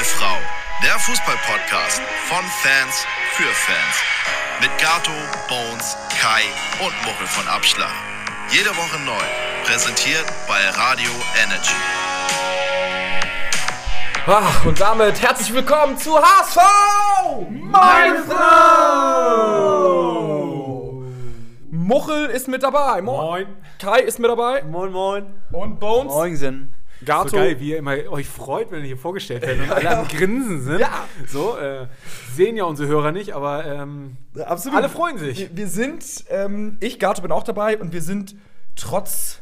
eine Frau. Der Fußball-Podcast von Fans für Fans. Mit Gato, Bones, Kai und Muchel von Abschlag. Jede Woche neu. Präsentiert bei Radio Energy. Ach, und damit herzlich willkommen zu HSV! Meine Frau! Muchel ist mit dabei. Moin. Kai ist mit dabei. Moin, moin. Und Bones. Moinsen. Gato. So geil, wie ihr immer euch freut, wenn ihr hier vorgestellt werdet und alle am Grinsen sind. Ja. So, äh, sehen ja unsere Hörer nicht, aber ähm, Absolut. alle freuen sich. Wir, wir sind, ähm, ich, Gato, bin auch dabei und wir sind trotz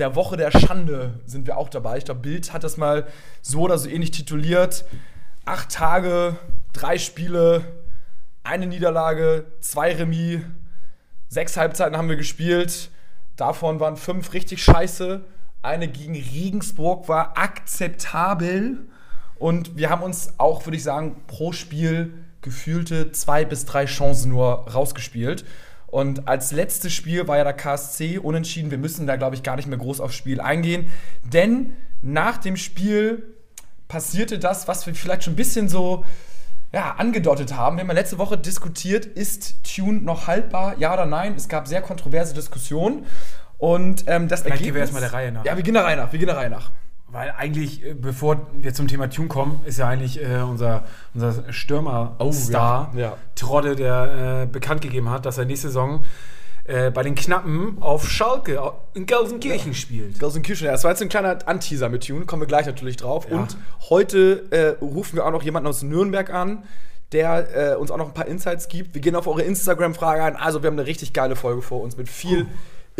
der Woche der Schande sind wir auch dabei. Ich glaube, Bild hat das mal so oder so ähnlich tituliert. Acht Tage, drei Spiele, eine Niederlage, zwei Remis, sechs Halbzeiten haben wir gespielt. Davon waren fünf richtig scheiße. Eine gegen Regensburg war akzeptabel. Und wir haben uns auch, würde ich sagen, pro Spiel gefühlte zwei bis drei Chancen nur rausgespielt. Und als letztes Spiel war ja der KSC unentschieden. Wir müssen da, glaube ich, gar nicht mehr groß aufs Spiel eingehen. Denn nach dem Spiel passierte das, was wir vielleicht schon ein bisschen so ja, angedeutet haben. Wir haben ja letzte Woche diskutiert, ist Tune noch haltbar, ja oder nein? Es gab sehr kontroverse Diskussionen. Und ähm, das Vielleicht Ergebnis... gehen wir erstmal der Reihe nach. Ja, wir gehen der Reihe nach. Wir gehen der Reihe nach. Weil eigentlich, äh, bevor wir zum Thema Tune kommen, ist ja eigentlich äh, unser, unser Stürmer-Star, Oh, ja, ja. Trodde, der äh, bekannt gegeben hat, dass er nächste Saison äh, bei den Knappen auf Schalke in Gelsenkirchen spielt. Gelsenkirchen, ja, das war jetzt ein kleiner Anteaser mit Tune, kommen wir gleich natürlich drauf. Ja. Und heute äh, rufen wir auch noch jemanden aus Nürnberg an, der äh, uns auch noch ein paar Insights gibt. Wir gehen auf eure Instagram-Frage ein. Also, wir haben eine richtig geile Folge vor uns mit viel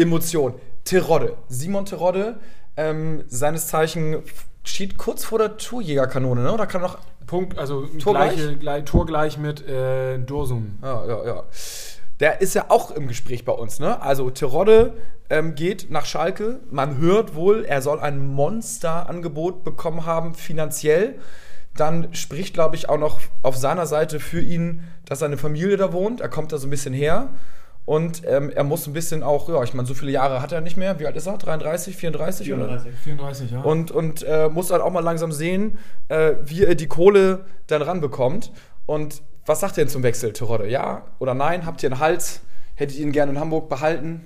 Emotion. Terodde, Simon Terodde, ähm, seines Zeichen steht kurz vor der Torjägerkanone, ne? Oder kann noch. Punkt, also Tor gleiche, gleich mit äh, Dorsum. Ja, ja, ja. Der ist ja auch im Gespräch bei uns, ne? Also Terodde ähm, geht nach Schalke. Man hört wohl, er soll ein Monsterangebot bekommen haben, finanziell. Dann spricht, glaube ich, auch noch auf seiner Seite für ihn, dass seine Familie da wohnt. Er kommt da so ein bisschen her. Und ähm, er muss ein bisschen auch, ja, ich meine, so viele Jahre hat er nicht mehr. Wie alt ist er? 33, 34? Oder? 34, ja. und, und äh, muss halt auch mal langsam sehen, äh, wie er die Kohle dann ranbekommt. Und was sagt ihr denn zum Wechsel, Terodde? Ja oder nein? Habt ihr einen Hals? Hättet ihr ihn gerne in Hamburg behalten?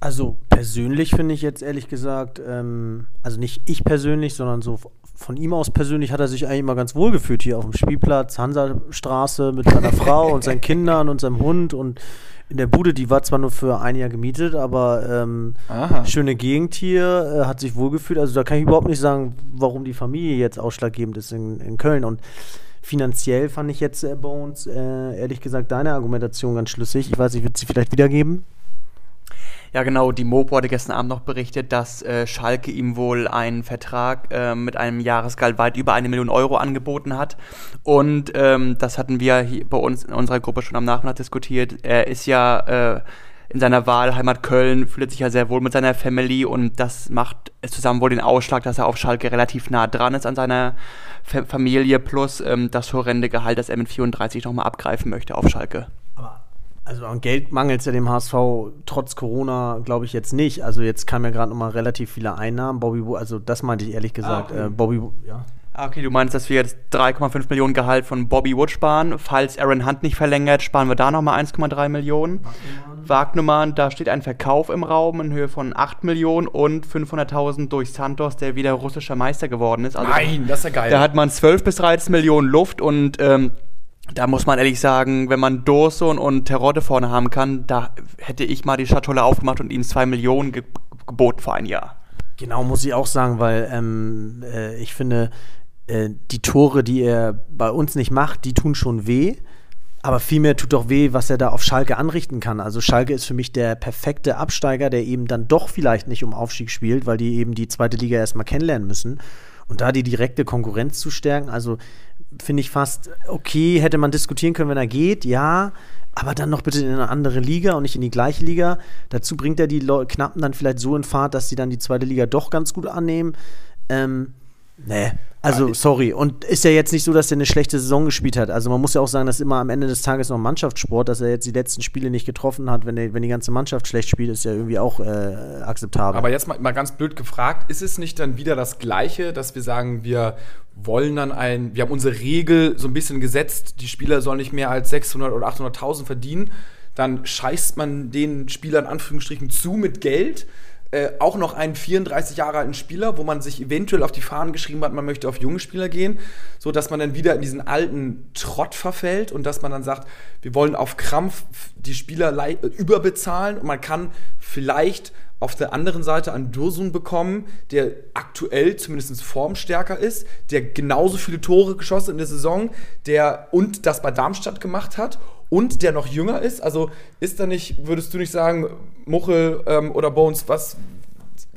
Also persönlich finde ich jetzt ehrlich gesagt, ähm, also nicht ich persönlich, sondern so von ihm aus persönlich hat er sich eigentlich immer ganz wohl gefühlt hier auf dem Spielplatz, Hansastraße mit seiner Frau und seinen Kindern und seinem Hund und in der Bude, die war zwar nur für ein Jahr gemietet, aber ähm, schöne Gegend hier, äh, hat sich wohlgefühlt. Also da kann ich überhaupt nicht sagen, warum die Familie jetzt ausschlaggebend ist in, in Köln. Und finanziell fand ich jetzt äh, Bones, äh, ehrlich gesagt, deine Argumentation ganz schlüssig. Ich weiß, ich würde sie vielleicht wiedergeben. Ja, genau. Die Mopo hatte gestern Abend noch berichtet, dass äh, Schalke ihm wohl einen Vertrag äh, mit einem Jahresgehalt weit über eine Million Euro angeboten hat. Und ähm, das hatten wir hier bei uns in unserer Gruppe schon am Nachmittag diskutiert. Er ist ja äh, in seiner Wahlheimat Köln, fühlt sich ja sehr wohl mit seiner Family und das macht es zusammen wohl den Ausschlag, dass er auf Schalke relativ nah dran ist an seiner Fa Familie plus ähm, das horrende Gehalt, das er mit 34 nochmal abgreifen möchte auf Schalke. Also an Geld mangelt es ja dem HSV trotz Corona, glaube ich, jetzt nicht. Also jetzt kamen ja gerade noch mal relativ viele Einnahmen. Bobby, Wo- also das meinte ich ehrlich gesagt. okay. Äh, Bobby, Wo- ja. Ah, Okay, du meinst, dass wir jetzt 3,5 Millionen Gehalt von Bobby Wood sparen. Falls Aaron Hunt nicht verlängert, sparen wir da nochmal 1,3 Millionen. Wagnumann, da steht ein Verkauf im Raum in Höhe von 8 Millionen und 500.000 durch Santos, der wieder russischer Meister geworden ist. Also Nein, das ist ja geil. Da hat man 12 bis 13 Millionen Luft und ähm, da muss man ehrlich sagen, wenn man Dorson und Terodde vorne haben kann, da hätte ich mal die Schatulle aufgemacht und ihm 2 Millionen ge geboten für ein Jahr. Genau, muss ich auch sagen, weil ähm, äh, ich finde, äh, die Tore, die er bei uns nicht macht, die tun schon weh. Aber vielmehr tut doch weh, was er da auf Schalke anrichten kann. Also Schalke ist für mich der perfekte Absteiger, der eben dann doch vielleicht nicht um Aufstieg spielt, weil die eben die zweite Liga erstmal kennenlernen müssen. Und da die direkte Konkurrenz zu stärken, also finde ich fast okay, hätte man diskutieren können, wenn er geht, ja. Aber dann noch bitte in eine andere Liga und nicht in die gleiche Liga. Dazu bringt er die Knappen dann vielleicht so in Fahrt, dass sie dann die zweite Liga doch ganz gut annehmen. Ähm, Nee. Also, sorry. Und ist ja jetzt nicht so, dass er eine schlechte Saison gespielt hat. Also, man muss ja auch sagen, dass immer am Ende des Tages noch Mannschaftssport, dass er jetzt die letzten Spiele nicht getroffen hat, wenn, er, wenn die ganze Mannschaft schlecht spielt, ist ja irgendwie auch äh, akzeptabel. Aber jetzt mal, mal ganz blöd gefragt, ist es nicht dann wieder das Gleiche, dass wir sagen, wir wollen dann ein, wir haben unsere Regel so ein bisschen gesetzt, die Spieler sollen nicht mehr als 600 oder 800.000 verdienen, dann scheißt man den Spielern Anführungsstrichen zu mit Geld äh, auch noch einen 34 Jahre alten Spieler, wo man sich eventuell auf die Fahnen geschrieben hat, man möchte auf junge Spieler gehen, so dass man dann wieder in diesen alten Trott verfällt und dass man dann sagt, wir wollen auf Krampf die Spieler überbezahlen und man kann vielleicht auf der anderen Seite einen Dursun bekommen, der aktuell zumindest formstärker ist, der genauso viele Tore geschossen in der Saison, der und das bei Darmstadt gemacht hat und der noch jünger ist. Also ist da nicht, würdest du nicht sagen, Muchel ähm, oder Bones, was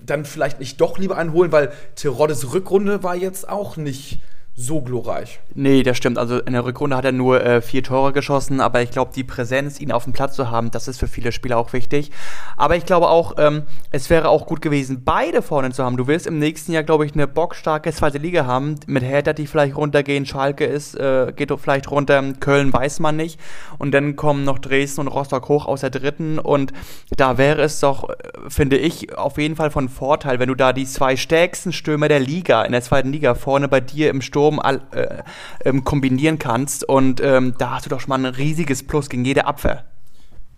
dann vielleicht nicht doch lieber einholen, weil Teroddes Rückrunde war jetzt auch nicht so glorreich. Nee, das stimmt. Also in der Rückrunde hat er nur äh, vier Tore geschossen, aber ich glaube, die Präsenz, ihn auf dem Platz zu haben, das ist für viele Spieler auch wichtig. Aber ich glaube auch, ähm, es wäre auch gut gewesen, beide vorne zu haben. Du willst im nächsten Jahr, glaube ich, eine bockstarke zweite Liga haben, mit Hertha, die vielleicht runtergehen, Schalke ist, äh, geht vielleicht runter, Köln weiß man nicht. Und dann kommen noch Dresden und Rostock hoch aus der dritten. Und da wäre es doch, äh, finde ich, auf jeden Fall von Vorteil, wenn du da die zwei stärksten Stürmer der Liga, in der zweiten Liga, vorne bei dir im Sturm Sturm all, äh, ähm, kombinieren kannst. Und ähm, da hast du doch schon mal ein riesiges Plus gegen jede Abwehr.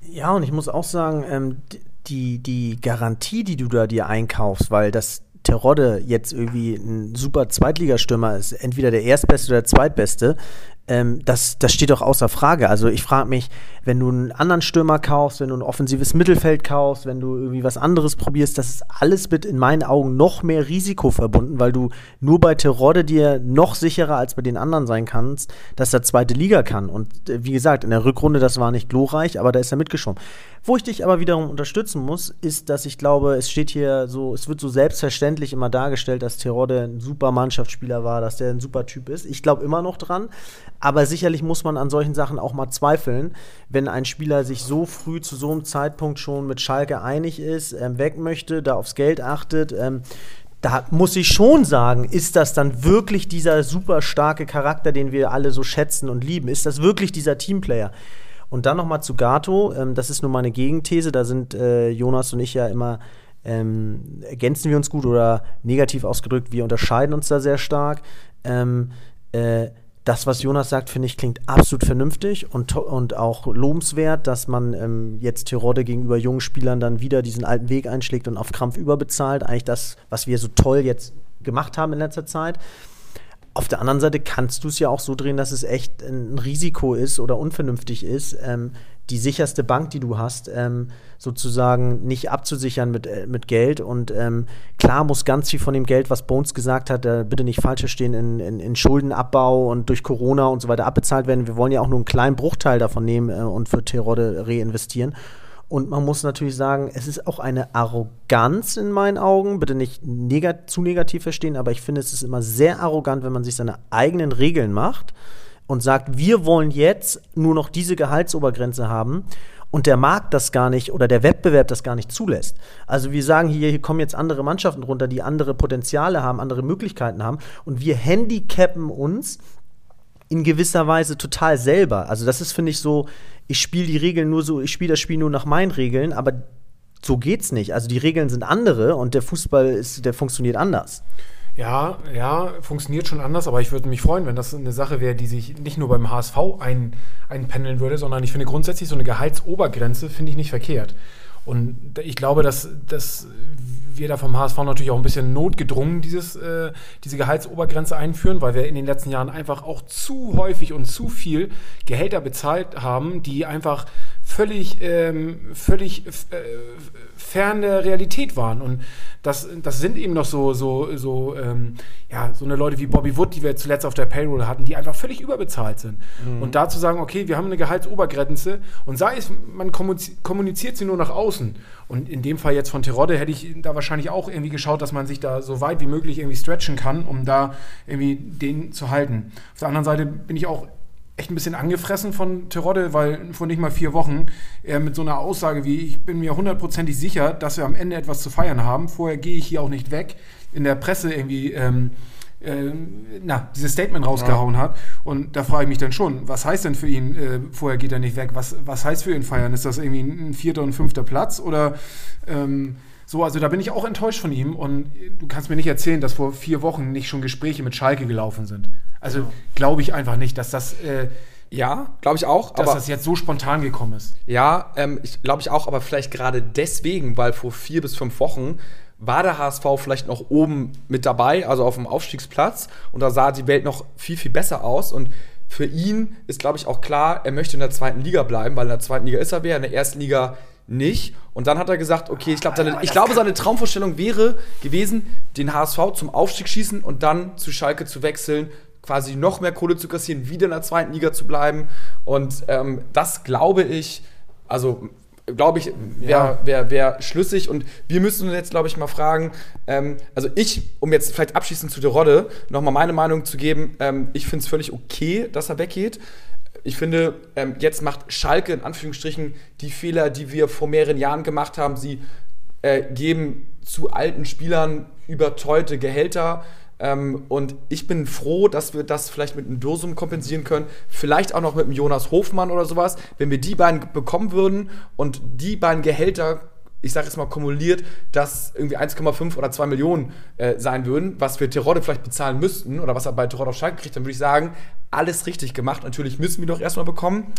Ja, und ich muss auch sagen, ähm, die, die Garantie, die du da dir einkaufst, weil das Terodde jetzt irgendwie ein super Zweitligastürmer ist, entweder der Erstbeste oder der Zweitbeste, ähm, das, das steht doch außer Frage. Also ich frage mich, wenn du einen anderen Stürmer kaufst, wenn du ein offensives Mittelfeld kaufst, wenn du irgendwie was anderes probierst, das ist alles mit in meinen Augen noch mehr Risiko verbunden, weil du nur bei Terodde dir noch sicherer als bei den anderen sein kannst, dass er zweite Liga kann. Und äh, wie gesagt, in der Rückrunde, das war nicht glorreich, aber da ist er mitgeschwommen. Wo ich dich aber wiederum unterstützen muss, ist, dass ich glaube, es steht hier so, es wird so selbstverständlich immer dargestellt, dass Terodde ein super Mannschaftsspieler war, dass der ein super Typ ist. Ich glaube immer noch dran, aber sicherlich muss man an solchen Sachen auch mal zweifeln, wenn ein Spieler sich so früh zu so einem Zeitpunkt schon mit Schalke einig ist, ähm, weg möchte, da aufs Geld achtet. Ähm, da muss ich schon sagen, ist das dann wirklich dieser super starke Charakter, den wir alle so schätzen und lieben? Ist das wirklich dieser Teamplayer? Und dann nochmal zu Gato, ähm, das ist nur meine Gegenthese, da sind äh, Jonas und ich ja immer, ähm, ergänzen wir uns gut oder negativ ausgedrückt, wir unterscheiden uns da sehr stark. Ähm, äh, das, was Jonas sagt, finde ich, klingt absolut vernünftig und, und auch lobenswert, dass man ähm, jetzt Tirode gegenüber jungen Spielern dann wieder diesen alten Weg einschlägt und auf Krampf überbezahlt. Eigentlich das, was wir so toll jetzt gemacht haben in letzter Zeit. Auf der anderen Seite kannst du es ja auch so drehen, dass es echt ein Risiko ist oder unvernünftig ist, ähm, die sicherste Bank, die du hast, ähm, sozusagen nicht abzusichern mit, äh, mit Geld. Und ähm, klar muss ganz viel von dem Geld, was Bones gesagt hat, äh, bitte nicht falsch verstehen, in, in, in, Schuldenabbau und durch Corona und so weiter abbezahlt werden. Wir wollen ja auch nur einen kleinen Bruchteil davon nehmen äh, und für Terode reinvestieren. Und man muss natürlich sagen, es ist auch eine Arroganz in meinen Augen. Bitte nicht negat zu negativ verstehen, aber ich finde, es ist immer sehr arrogant, wenn man sich seine eigenen Regeln macht und sagt, wir wollen jetzt nur noch diese Gehaltsobergrenze haben und der Markt das gar nicht oder der Wettbewerb das gar nicht zulässt. Also wir sagen hier, hier kommen jetzt andere Mannschaften runter, die andere Potenziale haben, andere Möglichkeiten haben und wir handicappen uns in gewisser Weise total selber. Also das ist, finde ich, so, ich spiele die Regeln nur so, ich spiele das Spiel nur nach meinen Regeln, aber so geht's nicht. Also die Regeln sind andere und der Fußball ist, der funktioniert anders. Ja, ja, funktioniert schon anders, aber ich würde mich freuen, wenn das eine Sache wäre, die sich nicht nur beim HSV ein, einpendeln würde, sondern ich finde grundsätzlich so eine Gehaltsobergrenze finde ich nicht verkehrt. Und ich glaube, dass, dass wir da vom HSV natürlich auch ein bisschen notgedrungen dieses, äh, diese Gehaltsobergrenze einführen, weil wir in den letzten Jahren einfach auch zu häufig und zu viel Gehälter bezahlt haben, die einfach völlig, ähm, völlig äh, fern der Realität waren. Und das, das sind eben noch so, so, so, ähm, ja, so eine Leute wie Bobby Wood, die wir zuletzt auf der Payroll hatten, die einfach völlig überbezahlt sind. Mhm. Und da zu sagen, okay, wir haben eine Gehaltsobergrenze und sei es, man kommuniziert sie nur nach außen. Und in dem Fall jetzt von Terodde hätte ich da wahrscheinlich auch irgendwie geschaut, dass man sich da so weit wie möglich irgendwie stretchen kann, um da irgendwie den zu halten. Auf der anderen Seite bin ich auch echt ein bisschen angefressen von Terodde, weil vor nicht mal vier Wochen er mit so einer Aussage wie, ich bin mir hundertprozentig sicher, dass wir am Ende etwas zu feiern haben. Vorher gehe ich hier auch nicht weg. In der Presse irgendwie ähm, äh, na, dieses Statement rausgehauen hat. Und da frage ich mich dann schon, was heißt denn für ihn, äh, vorher geht er nicht weg? Was, was heißt für ihn feiern? Ist das irgendwie ein vierter und fünfter Platz? Oder ähm, so, also da bin ich auch enttäuscht von ihm. Und du kannst mir nicht erzählen, dass vor vier Wochen nicht schon Gespräche mit Schalke gelaufen sind. Also glaube ich einfach nicht, dass das. Äh, Ja, glaube ich auch. dass aber das jetzt so spontan gekommen ist. Ja, ähm, glaube ich auch, aber vielleicht gerade deswegen, weil vor vier bis fünf Wochen war der HSV vielleicht noch oben mit dabei, also auf dem Aufstiegsplatz. Und da sah die Welt noch viel, viel besser aus. Und für ihn ist, glaube ich, auch klar, er möchte in der zweiten Liga bleiben, weil in der zweiten Liga ist er wer, in der ersten Liga nicht. Und dann hat er gesagt, okay, ich, glaub, seine, ich glaube, seine Traumvorstellung wäre gewesen, den HSV zum Aufstieg schießen und dann zu Schalke zu wechseln, quasi noch mehr Kohle zu kassieren, wieder in der zweiten Liga zu bleiben. Und ähm, das glaube ich, also glaube ich, wäre wär, wär schlüssig. Und wir müssen uns jetzt, glaube ich, mal fragen, ähm, also ich, um jetzt vielleicht abschließend zu der Rodde nochmal meine Meinung zu geben, ähm, ich finde es völlig okay, dass er weggeht. Ich finde, ähm, jetzt macht Schalke in Anführungsstrichen die Fehler, die wir vor mehreren Jahren gemacht haben. Sie äh, geben zu alten Spielern überteuerte Gehälter. Ähm, und ich bin froh, dass wir das vielleicht mit einem Dosum kompensieren können. Vielleicht auch noch mit einem Jonas Hofmann oder sowas. Wenn wir die beiden bekommen würden und die beiden Gehälter, ich sage jetzt mal kumuliert, dass irgendwie 1,5 oder 2 Millionen äh, sein würden, was wir Terodde vielleicht bezahlen müssten oder was er bei Terodde auf Schalke kriegt, dann würde ich sagen, alles richtig gemacht. Natürlich müssen wir doch erstmal bekommen.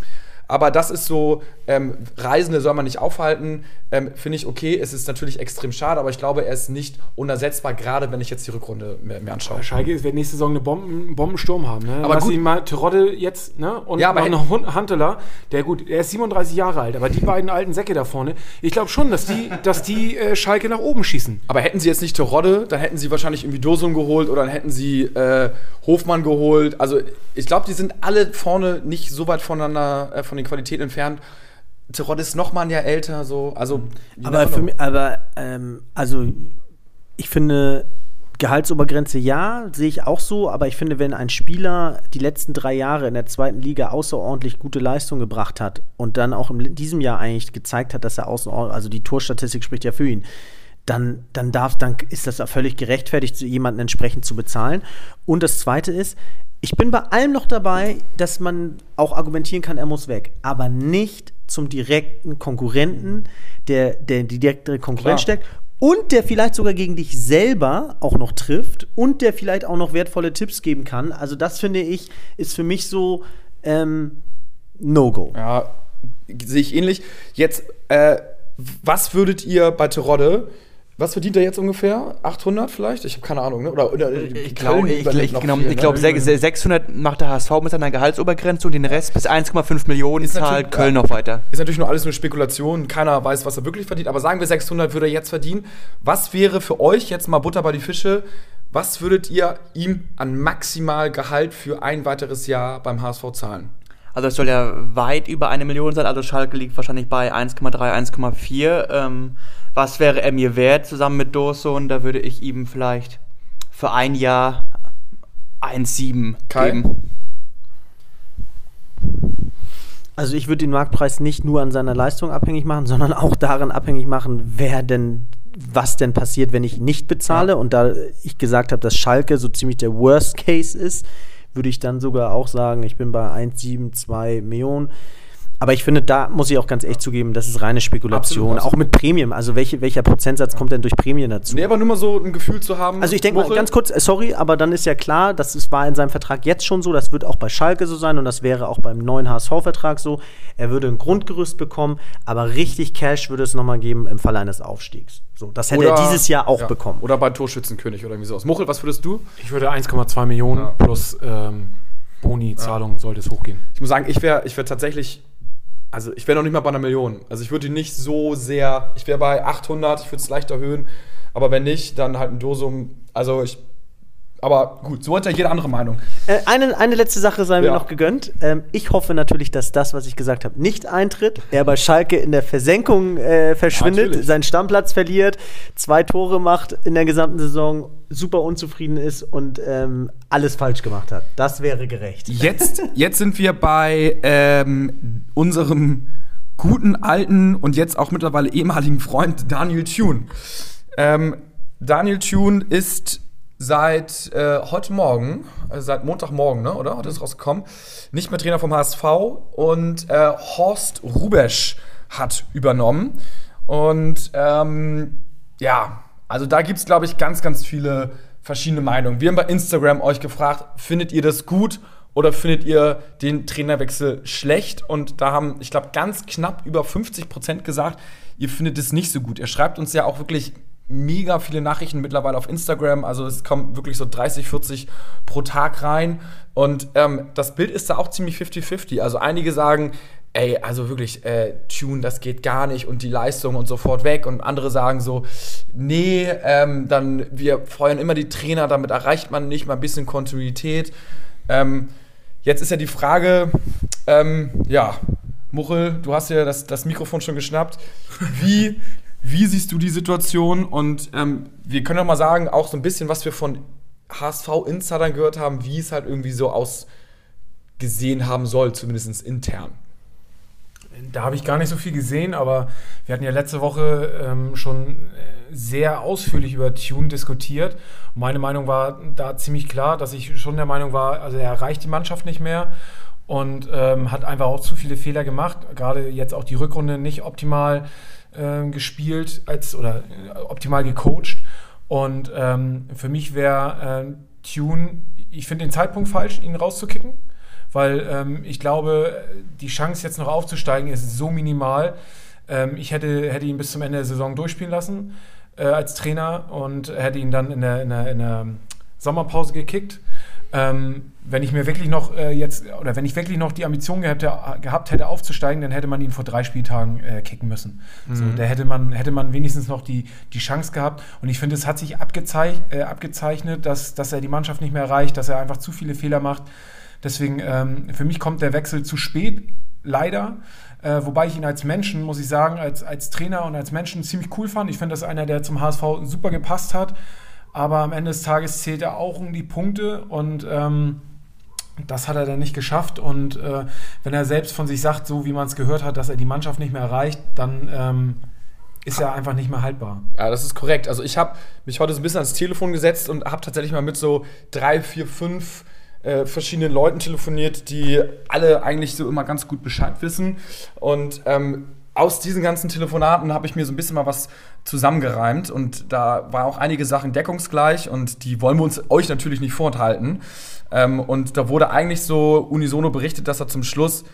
Aber das ist so, ähm, Reisende soll man nicht aufhalten, ähm, finde ich okay. Es ist natürlich extrem schade, aber ich glaube, er ist nicht unersetzbar, gerade wenn ich jetzt die Rückrunde mir, mir anschaue. Schalke wird nächste Saison eine Bomben, einen Bombensturm haben. Ne? Aber Lass gut- mal Terodde jetzt, ne? Und Ja, aber noch einen Hanteler, der gut, er ist 37 Jahre alt, aber die beiden alten Säcke da vorne, ich glaube schon, dass die, dass die äh, Schalke nach oben schießen. Aber hätten sie jetzt nicht Terodde, dann hätten sie wahrscheinlich irgendwie Dosum geholt oder dann hätten sie äh, Hofmann geholt. Also ich glaube, die sind alle vorne nicht so weit voneinander, äh, von den Qualitäten entfernt. Terodde ist noch mal ein Jahr älter, so. Also, you Aber für know. mich, aber ähm, also ich finde Gehaltsobergrenze ja, sehe ich auch so, aber ich finde, wenn ein Spieler die letzten drei Jahre in der zweiten Liga außerordentlich gute Leistung gebracht hat und dann auch in diesem Jahr eigentlich gezeigt hat, dass er außerordentlich, also die Torstatistik spricht ja für ihn, dann, dann darf, dann ist das völlig gerechtfertigt, jemanden entsprechend zu bezahlen. Und das zweite ist, ich bin bei allem noch dabei, dass man auch argumentieren kann, er muss weg, aber nicht zum direkten Konkurrenten, der, der die direkte Konkurrenz Klar. steckt und der vielleicht sogar gegen dich selber auch noch trifft und der vielleicht auch noch wertvolle Tipps geben kann. Also das finde ich, ist für mich so ähm, No-Go. Ja, sehe ich ähnlich. Jetzt, äh, was würdet ihr bei Terodde, was verdient er jetzt ungefähr? 800 vielleicht? Ich habe keine Ahnung, ne? Oder, oder Ich glaube, ich, ich, genau, viel, ich ne? 600 macht der HSV mit seiner Gehaltsobergrenze und den Rest bis 1,5 Millionen Ist zahlt Köln noch weiter. Ist natürlich nur alles nur Spekulation, keiner weiß, was er wirklich verdient, aber sagen wir 600 würde er jetzt verdienen. Was wäre für euch jetzt mal Butter bei die Fische? Was würdet ihr ihm an maximal Gehalt für ein weiteres Jahr beim HSV zahlen? Also es soll ja weit über eine Million sein, also Schalke liegt wahrscheinlich bei 1,3, 1,4. Ähm, was wäre er mir wert zusammen mit Dorson? Da würde ich ihm vielleicht für ein Jahr 1,7 Kai? geben. Also ich würde den Marktpreis nicht nur an seiner Leistung abhängig machen, sondern auch daran abhängig machen, wer denn, was denn passiert, wenn ich nicht bezahle. Und da ich gesagt habe, dass Schalke so ziemlich der Worst Case ist, würde ich dann sogar auch sagen, ich bin bei 1,72 Millionen. Aber ich finde, da muss ich auch ganz echt zugeben, das ist reine Spekulation. Absolut. Auch mit Prämien. Also welche, welcher Prozentsatz kommt denn durch Prämien dazu? Nee, aber nur mal so ein Gefühl zu haben. Also ich denke mal ganz kurz, äh, sorry, aber dann ist ja klar, das ist, war in seinem Vertrag jetzt schon so, das wird auch bei Schalke so sein und das wäre auch beim neuen HSV-Vertrag so. Er würde ein Grundgerüst bekommen, aber richtig Cash würde es nochmal geben im Falle eines Aufstiegs. So, das hätte er dieses Jahr auch ja, bekommen. Oder bei Torschützenkönig oder irgendwie sowas. Muchel, was würdest du? Ich würde 1,2 Millionen Ja. plus ähm, Boni-Zahlung sollte es hochgehen. Ich muss sagen, ich wäre ich wär tatsächlich, also ich wäre noch nicht mal bei einer Million. Also ich würde ihn nicht so sehr, ich wäre bei 800, ich würde es leicht erhöhen. Aber wenn nicht, dann halt ein Dosum. Also ich, aber gut, so hat ja jede andere Meinung. Äh, eine, eine letzte Sache sei mir Ja. noch gegönnt. Ähm, ich hoffe natürlich, dass das, was ich gesagt habe, nicht eintritt. Er bei Schalke in der Versenkung äh, verschwindet, Natürlich. seinen Stammplatz verliert, zwei Tore macht in der gesamten Saison, super unzufrieden ist und ähm, alles falsch gemacht hat. Das wäre gerecht. Jetzt, jetzt sind wir bei ähm, unserem guten alten und jetzt auch mittlerweile ehemaligen Freund Daniel Thune. Ähm, Daniel Thune ist seit äh, heute Morgen, also seit Montagmorgen, ne, oder? Heute ist rausgekommen, nicht mehr Trainer vom HSV und äh, Horst Rubesch hat übernommen. Und ähm, ja, also da gibt es, glaube ich, ganz, ganz viele verschiedene Meinungen. Wir haben bei Instagram euch gefragt, findet ihr das gut oder findet ihr den Trainerwechsel schlecht? Und da haben, ich glaube, ganz knapp über 50 Prozent gesagt, ihr findet es nicht so gut. Ihr schreibt uns ja auch wirklich mega viele Nachrichten mittlerweile auf Instagram. Also es kommen wirklich so 30, 40 pro Tag rein. Und ähm, das Bild ist da auch ziemlich 50-50. Also einige sagen, ey, also wirklich, äh, Tune, das geht gar nicht und die Leistung und sofort weg. Und andere sagen so, nee, ähm, dann wir feuern immer die Trainer, damit erreicht man nicht mal ein bisschen Kontinuität. Ähm, jetzt ist ja die Frage, ähm, ja, Muchel, du hast ja das, das Mikrofon schon geschnappt. Wie, wie siehst du die Situation? Und ähm, wir können doch mal sagen, auch so ein bisschen, was wir von HSV-Insidern gehört haben, wie es halt irgendwie so ausgesehen haben soll, zumindest intern. Da habe ich gar nicht so viel gesehen, aber wir hatten ja letzte Woche ähm, schon äh, sehr ausführlich über Tune diskutiert. Meine Meinung war da ziemlich klar, dass ich schon der Meinung war, also er erreicht die Mannschaft nicht mehr und ähm, hat einfach auch zu viele Fehler gemacht. Gerade jetzt auch die Rückrunde nicht optimal äh, gespielt als oder äh, optimal gecoacht. Und ähm, für mich wäre äh, Tune, ich finde den Zeitpunkt falsch, ihn rauszukicken weil ähm, ich glaube, die Chance jetzt noch aufzusteigen ist so minimal. Ähm, ich hätte, hätte ihn bis zum Ende der Saison durchspielen lassen äh, als Trainer und hätte ihn dann in der, in der, in der Sommerpause gekickt. Ähm, wenn ich mir wirklich noch äh, jetzt oder wenn ich wirklich noch die Ambition gehabt, gehabt hätte aufzusteigen, dann hätte man ihn vor drei Spieltagen äh, kicken müssen. Mhm. So, da hätte man, hätte man wenigstens noch die, die Chance gehabt. Und ich finde, es hat sich abgezeich, äh, abgezeichnet, dass, dass er die Mannschaft nicht mehr erreicht, dass er einfach zu viele Fehler macht. Deswegen, ähm, für mich kommt der Wechsel zu spät, leider. Äh, wobei ich ihn als Menschen, muss ich sagen, als, als Trainer und als Menschen ziemlich cool fand. Ich finde, das ist einer, der zum HSV super gepasst hat. Aber am Ende des Tages zählt er auch um die Punkte und ähm, das hat er dann nicht geschafft. Und äh, wenn er selbst von sich sagt, so wie man es gehört hat, dass er die Mannschaft nicht mehr erreicht, dann ähm, ist er einfach nicht mehr haltbar. Ja, das ist korrekt. Also ich habe mich heute so ein bisschen ans Telefon gesetzt und habe tatsächlich mal mit so drei, vier, fünf äh, verschiedenen Leuten telefoniert, die alle eigentlich so immer ganz gut Bescheid wissen. Und ähm, aus diesen ganzen Telefonaten habe ich mir so ein bisschen mal was zusammengereimt und da war auch einige Sachen deckungsgleich und die wollen wir uns euch natürlich nicht vorenthalten. Ähm, und da wurde eigentlich so unisono berichtet, dass er zum Schluss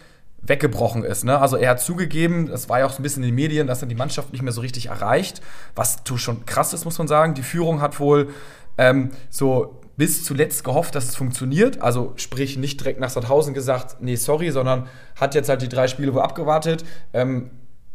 weggebrochen ist. Ne? Also er hat zugegeben, das war ja auch so ein bisschen in den Medien, dass er die Mannschaft nicht mehr so richtig erreicht, was schon krass ist, muss man sagen. Die Führung hat wohl ähm, so bis zuletzt gehofft, dass es funktioniert. Also sprich nicht direkt nach Sandhausen gesagt, nee, sorry, sondern hat jetzt halt die drei Spiele wo abgewartet, ähm,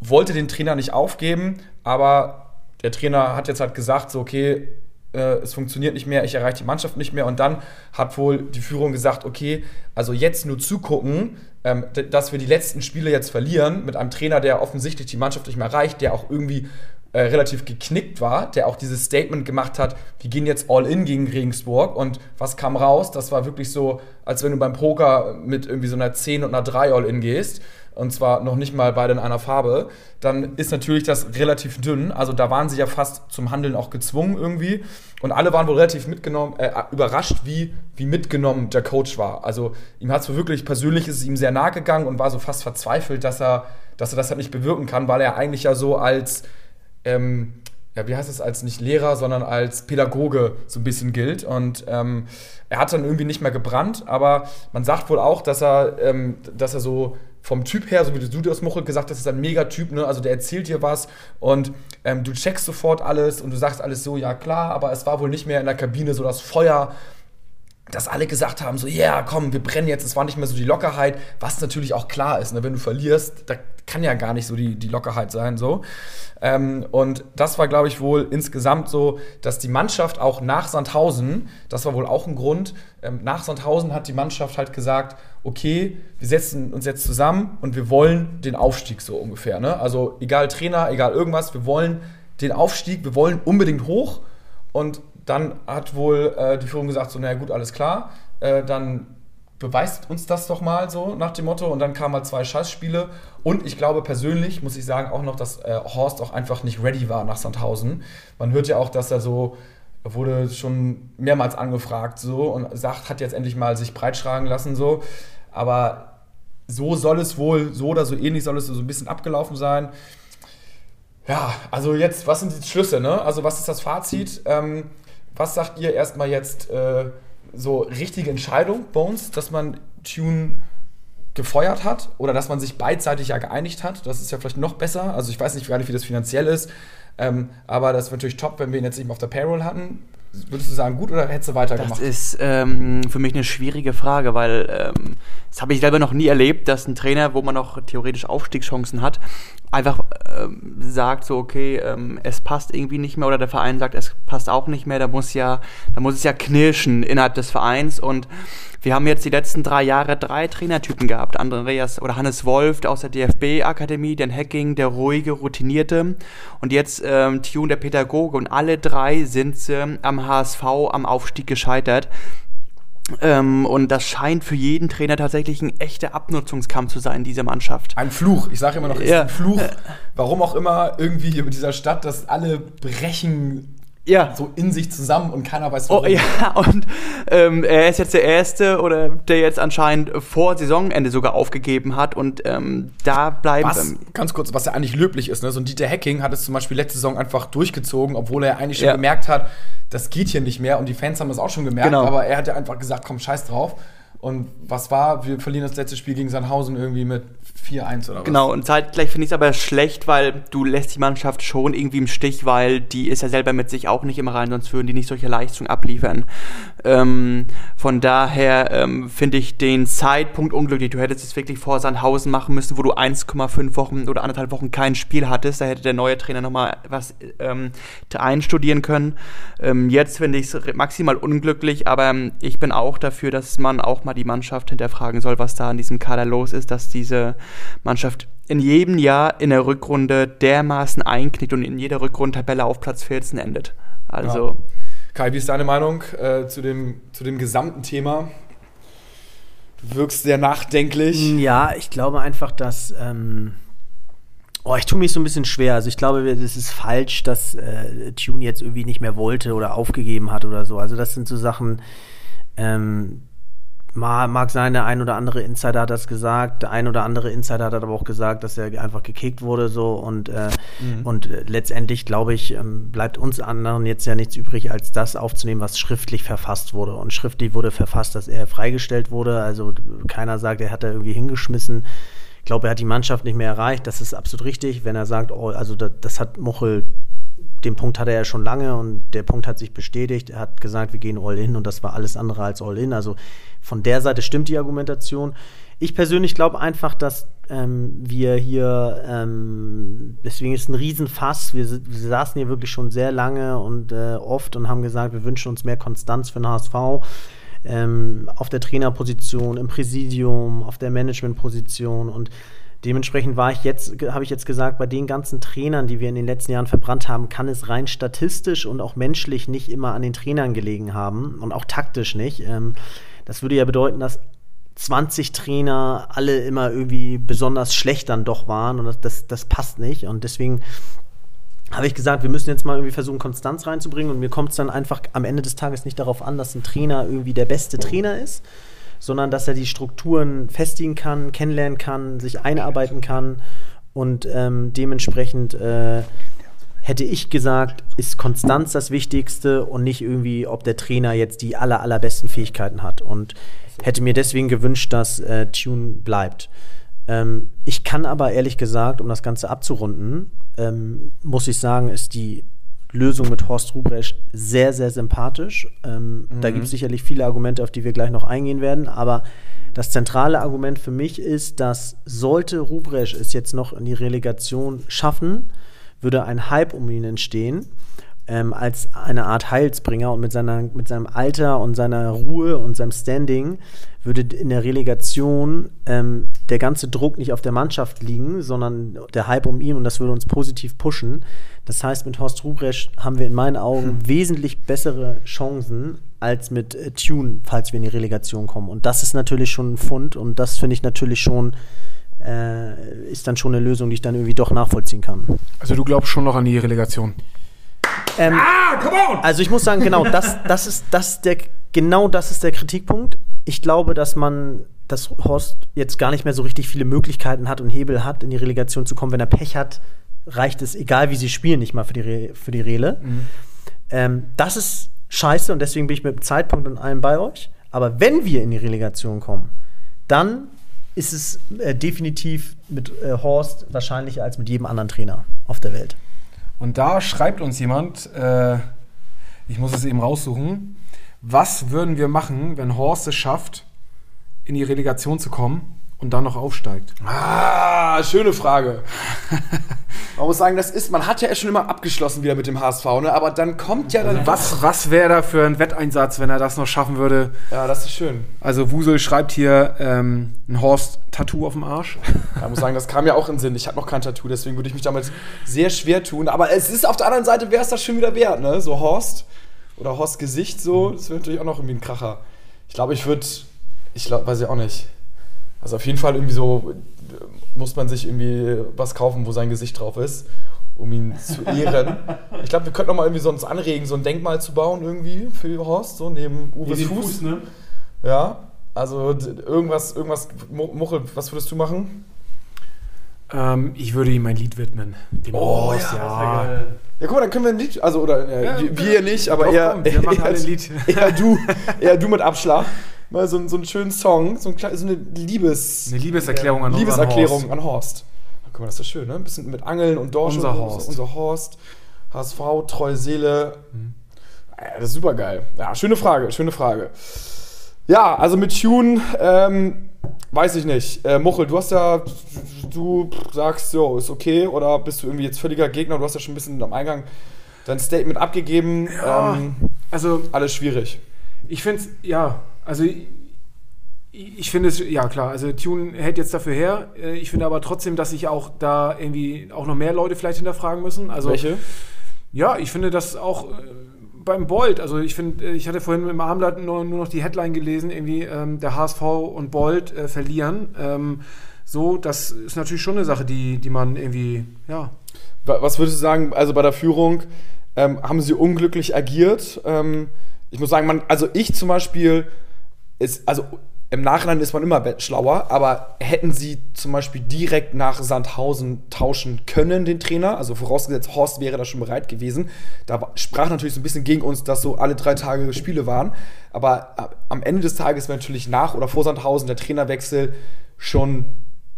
wollte den Trainer nicht aufgeben, aber der Trainer hat jetzt halt gesagt, so okay, äh, es funktioniert nicht mehr, ich erreiche die Mannschaft nicht mehr. Und dann hat wohl die Führung gesagt, okay, also jetzt nur zugucken, ähm, dass wir die letzten Spiele jetzt verlieren mit einem Trainer, der offensichtlich die Mannschaft nicht mehr erreicht, der auch irgendwie äh, relativ geknickt war, der auch dieses Statement gemacht hat, wir gehen jetzt all in gegen Regensburg und was kam raus? Das war wirklich so, als wenn du beim Poker mit irgendwie so einer 10 und einer 3 all in gehst und zwar noch nicht mal beide in einer Farbe, dann ist natürlich das relativ dünn. Also da waren sie ja fast zum Handeln auch gezwungen irgendwie. Und alle waren wohl relativ mitgenommen, äh, überrascht, wie, wie mitgenommen der Coach war. Also ihm hat es wirklich persönlich ist es ihm sehr nahe gegangen und war so fast verzweifelt, dass er, dass er das halt nicht bewirken kann, weil er eigentlich ja so als ähm, ja, wie heißt es, als nicht Lehrer, sondern als Pädagoge so ein bisschen gilt. Und ähm, er hat dann irgendwie nicht mehr gebrannt, aber man sagt wohl auch, dass er, ähm, dass er so vom Typ her, so wie du das Muchel gesagt hast, ist ein Megatyp, ne? Also der erzählt dir was und ähm, du checkst sofort alles und du sagst alles so, ja klar, aber es war wohl nicht mehr in der Kabine so das Feuer, dass alle gesagt haben, so, ja, yeah, komm, wir brennen jetzt, es war nicht mehr so die Lockerheit, was natürlich auch klar ist, ne? wenn du verlierst, da kann ja gar nicht so die, die Lockerheit sein, so. Ähm, und das war, glaube ich, wohl insgesamt so, dass die Mannschaft auch nach Sandhausen, das war wohl auch ein Grund, ähm, nach Sandhausen hat die Mannschaft halt gesagt, okay, wir setzen uns jetzt zusammen und wir wollen den Aufstieg so ungefähr, ne? Also egal Trainer, egal irgendwas, wir wollen den Aufstieg, wir wollen unbedingt hoch und dann hat wohl äh, die Führung gesagt, so, naja gut, alles klar, äh, dann beweist uns das doch mal so nach dem Motto. Und dann kamen halt zwei Scheißspiele. Und ich glaube persönlich, muss ich sagen, auch noch, dass äh, Horst auch einfach nicht ready war nach Sandhausen. Man hört ja auch, dass er so wurde schon mehrmals angefragt so und sagt, hat jetzt endlich mal sich breitschlagen lassen so. Aber so soll es wohl, so oder so ähnlich soll es so ein bisschen abgelaufen sein. Ja, also jetzt, was sind die Schlüsse, ne? Also was ist das Fazit? Ähm, was sagt ihr erstmal jetzt äh, so richtige Entscheidung, Bones, dass man Tune gefeuert hat oder dass man sich beidseitig ja geeinigt hat? Das ist ja vielleicht noch besser. Also ich weiß nicht nicht, wie das finanziell ist, ähm, aber das wäre natürlich top, wenn wir ihn jetzt nicht mehr auf der Payroll hatten. Würdest du sagen, gut oder hättest du weitergemacht? Das ist ähm, für mich eine schwierige Frage, weil ähm, das habe ich selber noch nie erlebt, dass ein Trainer, wo man noch theoretisch Aufstiegschancen hat, einfach ähm, sagt so, okay, ähm, es passt irgendwie nicht mehr oder der Verein sagt, es passt auch nicht mehr, da muss ja, da muss es ja knirschen innerhalb des Vereins und wir haben jetzt die letzten drei Jahre drei Trainertypen gehabt. Andreas oder Hannes Wolf aus der DFB-Akademie, den Hacking, der ruhige, routinierte und jetzt ähm, Tune, der Pädagoge und alle drei sind äh, am HSV am Aufstieg gescheitert. Ähm, und das scheint für jeden Trainer tatsächlich ein echter Abnutzungskampf zu sein, diese Mannschaft. Ein Fluch. Ich sage immer noch, es Ja. ist ein Fluch. Warum auch immer irgendwie in dieser Stadt, dass alle brechen Ja. so in sich zusammen und keiner weiß Oh, warum. ja, und ähm, er ist jetzt der Erste oder der jetzt anscheinend vor Saisonende sogar aufgegeben hat und ähm, da bleiben. Was, ähm, ganz kurz, was ja eigentlich löblich ist, ne? so ein Dieter Hacking hat es zum Beispiel letzte Saison einfach durchgezogen, obwohl er eigentlich schon Ja. gemerkt hat, das geht hier nicht mehr und die Fans haben das auch schon gemerkt, Genau. aber er hat ja einfach gesagt, komm, scheiß drauf. Und was war? Wir verlieren das letzte Spiel gegen Sandhausen irgendwie mit 4-1 oder was? Genau, und zeitgleich finde ich es aber schlecht, weil du lässt die Mannschaft schon irgendwie im Stich, weil die ist ja selber mit sich auch nicht immer rein, sonst würden die nicht solche Leistungen abliefern. Ähm, von daher ähm, finde ich den Zeitpunkt unglücklich. Du hättest es wirklich vor Sandhausen machen müssen, wo du 1,5 Wochen oder anderthalb Wochen kein Spiel hattest. Da hätte der neue Trainer nochmal was ähm, einstudieren können. Ähm, jetzt finde ich es maximal unglücklich, aber ähm, ich bin auch dafür, dass man auch mal die Mannschaft hinterfragen soll, was da in diesem Kader los ist, dass diese Mannschaft in jedem Jahr in der Rückrunde dermaßen einknickt und in jeder Rückrundentabelle auf Platz 14 endet. Also, Kai, wie ist deine Meinung äh, zu, dem, zu dem gesamten Thema? Du wirkst sehr nachdenklich. Ja, ich glaube einfach, dass. Ähm, oh, ich tue mich so ein bisschen schwer. Also ich glaube, es ist falsch, dass äh, Tune jetzt irgendwie nicht mehr wollte oder aufgegeben hat oder so. Also das sind so Sachen. Ähm, mag sein, der ein oder andere Insider hat das gesagt. Der ein oder andere Insider hat aber auch gesagt, dass er einfach gekickt wurde so und äh, und äh, letztendlich glaube ich ähm, bleibt uns anderen jetzt ja nichts übrig, als das aufzunehmen, was schriftlich verfasst wurde und schriftlich wurde verfasst, dass er freigestellt wurde. Also keiner sagt, er hat da irgendwie hingeschmissen. Ich glaube, er hat die Mannschaft nicht mehr erreicht. Das ist absolut richtig, wenn er sagt, oh, also das, das hat Muchel den Punkt hatte er ja schon lange und der Punkt hat sich bestätigt. Er hat gesagt, wir gehen all in und das war alles andere als all in. Also von der Seite stimmt die Argumentation. Ich persönlich glaube einfach, dass ähm, wir hier, ähm, deswegen ist ein Riesenfass. Wir, wir saßen hier wirklich schon sehr lange und äh, oft und haben gesagt, wir wünschen uns mehr Konstanz für den HSV. Ähm, auf der Trainerposition, im Präsidium, auf der Managementposition und Dementsprechend war ich jetzt, habe ich jetzt gesagt, bei den ganzen Trainern, die wir in den letzten Jahren verbrannt haben, kann es rein statistisch und auch menschlich nicht immer an den Trainern gelegen haben und auch taktisch nicht. Ähm, das würde ja bedeuten, dass 20 Trainer alle immer irgendwie besonders schlecht dann doch waren und das, das passt nicht. Und deswegen habe ich gesagt, wir müssen jetzt mal irgendwie versuchen, Konstanz reinzubringen. Und mir kommt es dann einfach am Ende des Tages nicht darauf an, dass ein Trainer irgendwie der beste Trainer ist, sondern dass er die Strukturen festigen kann, kennenlernen kann, sich einarbeiten kann. Und ähm, dementsprechend äh, hätte ich gesagt, ist Konstanz das Wichtigste und nicht irgendwie, ob der Trainer jetzt die aller, allerbesten Fähigkeiten hat. Und hätte mir deswegen gewünscht, dass äh, Tune bleibt. Ähm, ich kann aber ehrlich gesagt, um das Ganze abzurunden, ähm, muss ich sagen, ist die Lösung mit Horst Rubrecht sehr, sehr sympathisch. Ähm, Da gibt es sicherlich viele Argumente, auf die wir gleich noch eingehen werden. Aber das zentrale Argument für mich ist, dass sollte Rubrecht es jetzt noch in die Relegation schaffen, würde ein Hype um ihn entstehen. Ähm, als eine Art Heilsbringer und mit, seiner, mit seinem Alter und seiner Ruhe und seinem Standing würde in der Relegation ähm, der ganze Druck nicht auf der Mannschaft liegen, sondern der Hype um ihn und das würde uns positiv pushen. Das heißt, mit Horst Rubrecht haben wir in meinen Augen wesentlich bessere Chancen als mit äh, Tune, falls wir in die Relegation kommen. Und das ist natürlich schon ein Fund und das finde ich natürlich schon, äh, ist dann schon eine Lösung, die ich dann irgendwie doch nachvollziehen kann. Also du glaubst schon noch an die Relegation. Ähm, Ah, come on! Also ich muss sagen, genau, das, das ist das der genau das ist der Kritikpunkt. Ich glaube, dass man dass Horst jetzt gar nicht mehr so richtig viele Möglichkeiten hat und Hebel hat, in die Relegation zu kommen. Wenn er Pech hat, reicht es, egal wie sie spielen, nicht mal für die, Re für die Rele. Ähm, das ist scheiße und deswegen bin ich mit dem Zeitpunkt und allem bei euch. Aber wenn wir in die Relegation kommen, dann ist es äh, definitiv mit äh, Horst wahrscheinlicher als mit jedem anderen Trainer auf der Welt. Und da schreibt uns jemand, äh, ich muss es eben raussuchen, was würden wir machen, wenn Horst es schafft, in die Relegation zu kommen und dann noch aufsteigt? Ah, schöne Frage. Man muss sagen, das ist, man hat ja schon immer abgeschlossen wieder mit dem HSV, ne? aber dann kommt ja dann Was, was wäre da für ein Wetteinsatz, wenn er das noch schaffen würde? Ja, das ist schön. Also Wusel schreibt hier ähm, ein Horst-Tattoo auf dem Arsch. Ja, muss sagen, das kam ja auch in Sinn. Ich habe noch kein Tattoo, deswegen würde ich mich damit sehr schwer tun. Aber es ist auf der anderen Seite, wäre es das schon wieder wert, ne? So Horst oder Horst Gesicht, so, das wäre natürlich auch noch irgendwie ein Kracher. Ich glaube, ich würde, ich glaube, weiß ich auch nicht. Also auf jeden Fall irgendwie so äh, muss man sich irgendwie was kaufen, wo sein Gesicht drauf ist, um ihn zu ehren. Ich glaube, wir könnten noch mal irgendwie sonst anregen, so ein Denkmal zu bauen irgendwie für Horst, so neben Uwes Fuß. ne? Ja, also irgendwas, irgendwas, Mu- Muchel, was würdest du machen? Ähm, ich würde ihm ein Lied widmen. Dem Horst, ja. Ja, guck mal, dann können wir ein Lied, also oder äh, Ja, wir, wir nicht, aber eher, komm, wir machen eher, alle ein Lied. eher du, eher du mit Abschlag. Mal so, einen- so einen schönen Song, so, ein, so eine Liebes, Eine Liebeserklärung an Liebeserklärung an Horst. Ach, guck mal, das ist doch schön, ne? Ein bisschen mit Angeln und Dorsch. Unser Horst. Unser Horst. HSV, treue Seele. Mhm. Ja, das ist super geil. Ja, schöne Frage, schöne Frage. Ja, also mit Tune, ähm, weiß ich nicht. Äh, Muchel, du hast ja, du sagst, jo, ist okay, oder bist du irgendwie jetzt völliger Gegner? Du hast ja schon ein bisschen am Eingang dein Statement abgegeben. Ja. Ähm, Also alles schwierig. Ich finde es, ja, also ich, finde es, ja klar, also Tune hält jetzt dafür her. Äh, Ich finde aber trotzdem, dass sich auch da irgendwie auch noch mehr Leute vielleicht hinterfragen müssen. Also, Welche? Ja, ich finde das auch äh, beim Bolt. Also ich finde, äh, ich hatte vorhin im Abendblatt nur, nur noch die Headline gelesen, irgendwie ähm, der HSV und Bolt äh, verlieren. Ähm, so, das ist natürlich schon eine Sache, die, die man irgendwie, ja, Wa- Was würdest du sagen, also bei der Führung, ähm, haben sie unglücklich agiert? Ähm, ich muss sagen, man, also ich zum Beispiel, ist, also im Nachhinein ist man immer schlauer, aber hätten sie zum Beispiel direkt nach Sandhausen tauschen können, den Trainer, also vorausgesetzt, Horst wäre da schon bereit gewesen, da sprach natürlich so ein bisschen gegen uns, dass so alle drei Tage Spiele waren, aber ab- am Ende des Tages wäre natürlich nach oder vor Sandhausen der Trainerwechsel schon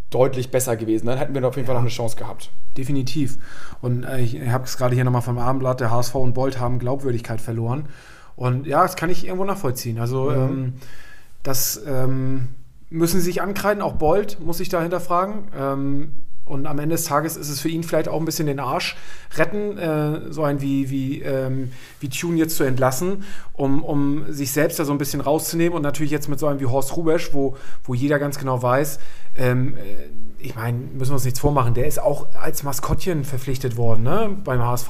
deutlich besser gewesen. Dann hätten wir auf jeden Fall noch eine Chance gehabt. Definitiv. Und äh, ich habe es gerade hier nochmal vom Abendblatt, der HSV und Bolt haben Glaubwürdigkeit verloren. Und ja, das kann ich irgendwo nachvollziehen. Also ähm, das ähm, müssen sie sich ankreiden, auch Bolt muss sich da hinterfragen. Ähm, und am Ende des Tages ist es für ihn vielleicht auch ein bisschen den Arsch retten, äh, so ein wie, wie, ähm, wie Tune jetzt zu entlassen, um, um sich selbst da so ein bisschen rauszunehmen. Und natürlich jetzt mit so einem wie Horst Rubesch, wo, wo jeder ganz genau weiß, ähm, äh, ich meine, müssen wir uns nichts vormachen, der ist auch als Maskottchen verpflichtet worden ne, beim HSV.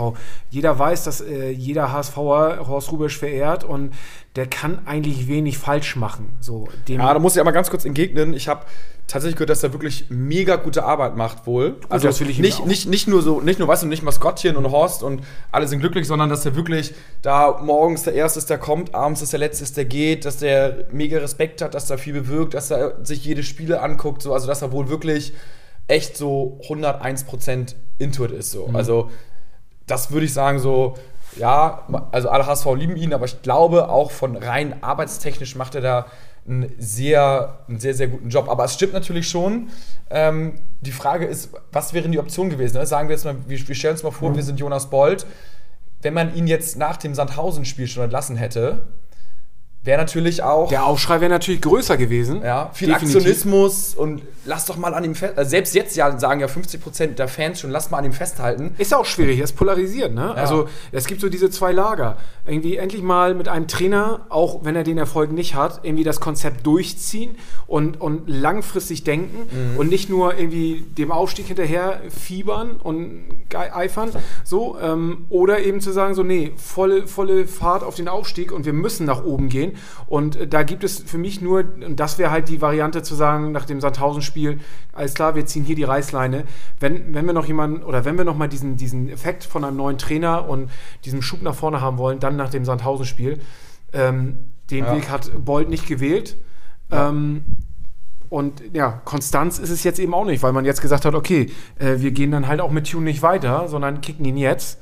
Jeder weiß, dass äh, jeder HSVer Horst Rubesch verehrt und der kann eigentlich wenig falsch machen. So, dem, Ja, da muss ich aber ganz kurz entgegnen. Ich habe tatsächlich gehört, dass er wirklich mega gute Arbeit macht wohl. also das will ich nicht, nicht, nicht nur so, nicht nur, weißt du, nicht Maskottchen und Horst und alle sind glücklich, sondern dass er wirklich da morgens der Erste ist, der kommt, abends ist der Letzte ist, der geht, dass der mega Respekt hat, dass er viel bewirkt, dass er sich jede Spiele anguckt, so, also dass er wohl wirklich echt so 101% into it ist. So. Mhm. Also das würde ich sagen, so, ja, also alle HSV lieben ihn, aber ich glaube auch von rein arbeitstechnisch macht er da einen sehr, einen sehr, sehr guten Job. Aber es stimmt natürlich schon. Ähm, die Frage ist, was wären die Optionen gewesen? Ne? Sagen wir jetzt mal, wir, wir stellen uns mal vor, wir sind Jonas Bold. Wenn man ihn jetzt nach dem Sandhausen-Spiel schon entlassen hätte, wäre natürlich auch der Aufschrei wäre natürlich größer gewesen. ja, viel Definitiv. Aktionismus und lass doch mal an ihm fest. Also selbst jetzt ja sagen ja 50% der Fans schon, lass mal an ihm festhalten. Ist auch schwierig, es polarisiert, ne? Also es gibt so diese zwei Lager. Irgendwie endlich mal mit einem Trainer, auch wenn er den Erfolg nicht hat, irgendwie das Konzept durchziehen und, und langfristig denken und nicht nur irgendwie dem Aufstieg hinterher fiebern und eifern. So, ähm, oder eben zu sagen, so, nee, volle, volle Fahrt auf den Aufstieg und wir müssen nach oben gehen. Und äh, da gibt es für mich nur, und das wäre halt die Variante zu sagen, nach dem Sandhausen-Spiel, alles klar, wir ziehen hier die Reißleine. Wenn, wenn wir noch jemanden, oder wenn wir noch mal diesen, diesen Effekt von einem neuen Trainer und diesem Schub nach vorne haben wollen, dann nach dem Sandhausen-Spiel. Ähm, den Ja. Weg hat Bold nicht gewählt. Ähm, und ja, Konstanz ist es jetzt eben auch nicht, weil man jetzt gesagt hat, okay, äh, wir gehen dann halt auch mit Tune nicht weiter, sondern kicken ihn jetzt.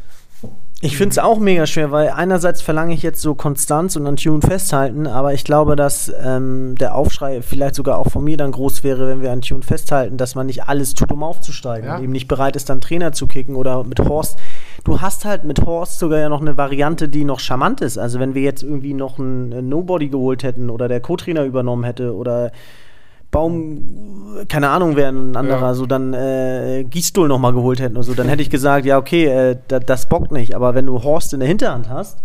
Ich finde es auch mega schwer, weil einerseits verlange ich jetzt so Konstanz und an Tune festhalten, aber ich glaube, dass ähm, der Aufschrei vielleicht sogar auch von mir dann groß wäre, wenn wir an Tune festhalten, dass man nicht alles tut, um aufzusteigen Ja. und eben nicht bereit ist, dann Trainer zu kicken oder mit Horst. Du hast halt mit Horst sogar ja noch eine Variante, die noch charmant ist. Also wenn wir jetzt irgendwie noch einen Nobody geholt hätten oder der Co-Trainer übernommen hätte oder Baum, keine Ahnung, wer ein anderer, Ja. so dann äh, Gießstuhl noch mal geholt hätten oder so, dann hätte ich gesagt, ja, okay, äh, da, das bockt nicht. Aber wenn du Horst in der Hinterhand hast,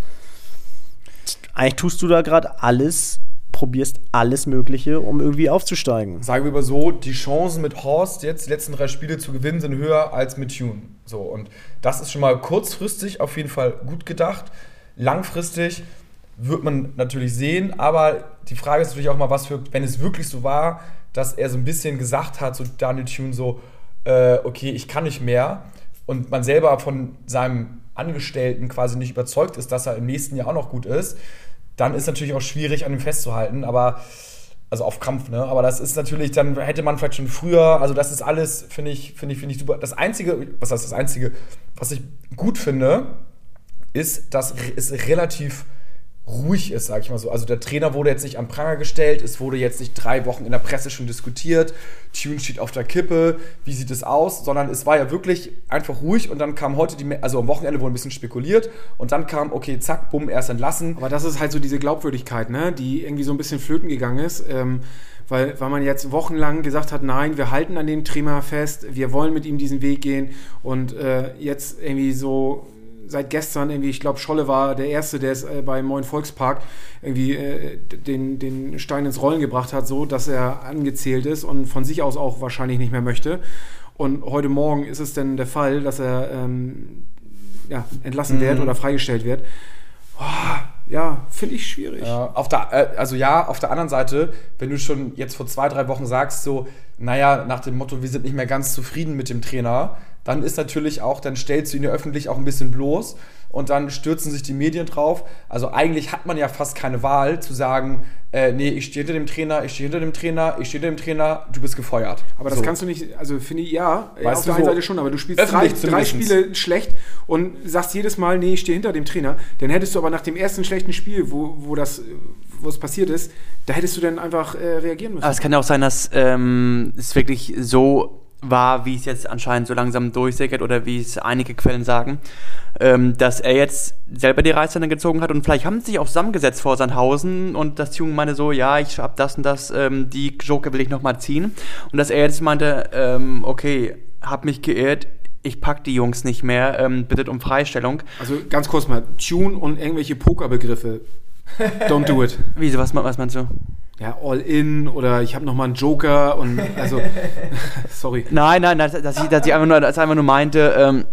eigentlich tust du da gerade alles, probierst alles Mögliche, um irgendwie aufzusteigen. Sagen wir mal so, die Chancen mit Horst jetzt die letzten drei Spiele zu gewinnen sind höher als mit Tune. So, und das ist schon mal kurzfristig auf jeden Fall gut gedacht. Langfristig wird man natürlich sehen, aber die Frage ist natürlich auch mal, was für, wenn es wirklich so war, dass er so ein bisschen gesagt hat, so Daniel Tune, so, äh, okay, ich kann nicht mehr und man selber von seinem Angestellten quasi nicht überzeugt ist, dass er im nächsten Jahr auch noch gut ist, dann ist natürlich auch schwierig, an ihm festzuhalten, aber also auf Krampf, ne? Aber das ist natürlich, dann hätte man vielleicht schon früher, also das ist alles, finde ich, finde ich, finde ich super. Das Einzige, was heißt das Einzige, was ich gut finde, ist, dass es relativ ruhig ist, sag ich mal so. Also der Trainer wurde jetzt nicht an Pranger gestellt, es wurde jetzt nicht drei Wochen in der Presse schon diskutiert, Tune steht auf der Kippe, wie sieht es aus, sondern es war ja wirklich einfach ruhig und dann kam heute die, also am Wochenende wurde ein bisschen spekuliert und dann kam, okay, zack, bumm, er ist entlassen. Aber das ist halt so diese Glaubwürdigkeit, ne? die irgendwie so ein bisschen flöten gegangen ist. Ähm, weil, weil man jetzt wochenlang gesagt hat, nein, wir halten an dem Trainer fest, wir wollen mit ihm diesen Weg gehen und äh, jetzt irgendwie so seit gestern irgendwie, ich glaube, Scholle war der Erste, der es äh, beim Neuen Volkspark irgendwie äh, den, den Stein ins Rollen gebracht hat, so dass er angezählt ist und von sich aus auch wahrscheinlich nicht mehr möchte. Und heute Morgen ist es denn der Fall, dass er ähm, ja, entlassen wird oder freigestellt wird. Oh, ja, finde ich schwierig. Ja, auf der, äh, also ja, auf der anderen Seite, wenn du schon jetzt vor zwei, drei Wochen sagst, so, naja, nach dem Motto, wir sind nicht mehr ganz zufrieden mit dem Trainer, dann ist natürlich auch, dann stellst du ihn ja öffentlich auch ein bisschen bloß und dann stürzen sich die Medien drauf. Also eigentlich hat man ja fast keine Wahl zu sagen, äh, nee, ich stehe hinter dem Trainer, ich stehe hinter dem Trainer, ich stehe hinter dem Trainer, du bist gefeuert. Aber das So. kannst du nicht, also finde ich, ja, ja, Weißt auf du, der einen so Seite schon, aber du spielst drei, drei. Spiele schlecht und sagst jedes Mal, nee, ich stehe hinter dem Trainer. Dann hättest du aber nach dem ersten schlechten Spiel, wo, wo das wo es passiert ist, da hättest du dann einfach äh, reagieren müssen. Aber es kann ja auch sein, dass ähm, es wirklich so war, wie es jetzt anscheinend so langsam durchsickert oder wie es einige Quellen sagen, ähm, dass er jetzt selber die Reißleine gezogen hat und vielleicht haben sie sich auch zusammengesetzt vor Sandhausen und das Jungen meinte so, ja, ich hab das und das, ähm, die Joker will ich nochmal ziehen und dass er jetzt meinte, ähm, okay, hab mich geirrt, ich pack die Jungs nicht mehr, ähm, bittet um Freistellung. Also ganz kurz mal, Tune und irgendwelche Pokerbegriffe. Don't do it. Wieso, was, was meinst du? Ja, all in oder ich habe noch mal einen Joker und also sorry. Nein, nein, dass, dass, ich, dass ich einfach nur, dass ich einfach nur meinte, ähm,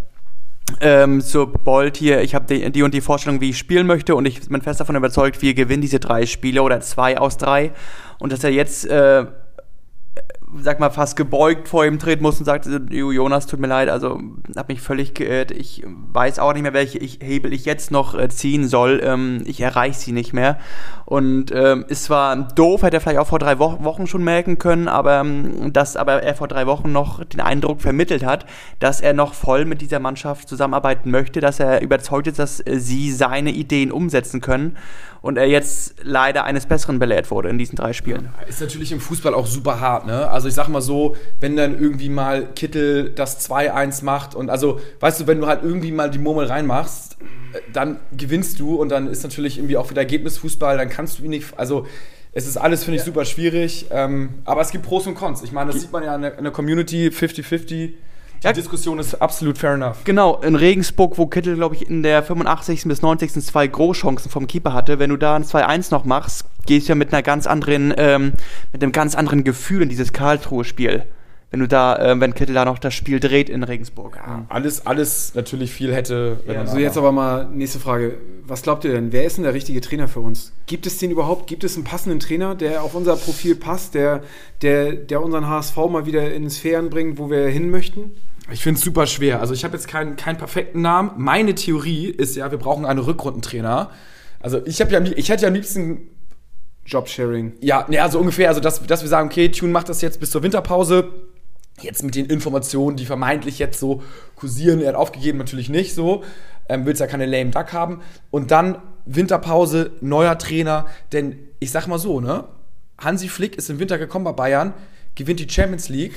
ähm, so Bolt hier, ich habe die, die und die Vorstellung, wie ich spielen möchte und ich bin fest davon überzeugt, wir gewinnen diese drei Spiele oder zwei aus drei und dass er jetzt, äh, sag mal, fast gebeugt vor ihm treten muss und sagt, "Jo, Jonas, tut mir leid, also hab mich völlig geirrt, ich weiß auch nicht mehr, welche ich, Hebel ich jetzt noch äh, ziehen soll, ähm, ich erreiche sie nicht mehr und ähm, ist zwar doof, hätte er vielleicht auch vor drei Wo Wochen schon merken können, aber ähm, dass aber er vor drei Wochen noch den Eindruck vermittelt hat, dass er noch voll mit dieser Mannschaft zusammenarbeiten möchte, dass er überzeugt ist, dass äh, sie seine Ideen umsetzen können und er jetzt leider eines Besseren belehrt wurde in diesen drei Spielen. Ist natürlich im Fußball auch super hart, ne? Also ich sag mal so, wenn dann irgendwie mal Kittel das 2-1 macht und also, weißt du, wenn du halt irgendwie mal die Murmel reinmachst, dann gewinnst du und dann ist natürlich irgendwie auch wieder Ergebnisfußball, dann kannst du ihn nicht, also es ist alles, finde ich, super schwierig, ähm, aber es gibt Pros und Cons. Ich meine, das sieht man ja in der, in der Community 50-50. Die Ja. Diskussion ist absolut fair enough. Genau, in Regensburg, wo Kittel, glaube ich, in der 85. bis 90. zwei Großchancen vom Keeper hatte, wenn du da ein 2-1 noch machst, gehst du ja mit einer ganz anderen, ähm, mit einem ganz anderen Gefühl in dieses Karlsruhe-Spiel. Wenn du da, äh, wenn Kittel da noch das Spiel dreht in Regensburg. Alles, alles natürlich viel hätte. wenn man Also jetzt aber mal nächste Frage. Was glaubt ihr denn? Wer ist denn der richtige Trainer für uns? Gibt es den überhaupt? Gibt es einen passenden Trainer, der auf unser Profil passt, der, der, der unseren HSV mal wieder in Sphären bringt, wo wir hin möchten? Ich finde es super schwer. Also ich habe jetzt keinen, keinen perfekten Namen. Meine Theorie ist ja, wir brauchen einen Rückrundentrainer. Also ich habe ja, ich hätte ja am liebsten Jobsharing. Ja, ja, so ungefähr. Also, dass, dass wir sagen, okay, Tune macht das jetzt bis zur Winterpause. Jetzt mit den Informationen, die vermeintlich jetzt so kursieren, er hat aufgegeben, natürlich nicht so. Ähm, willst ja keine lame Duck haben. Und dann Winterpause, neuer Trainer. Denn ich sag mal so, ne? Hansi Flick ist im Winter gekommen bei Bayern, gewinnt die Champions League.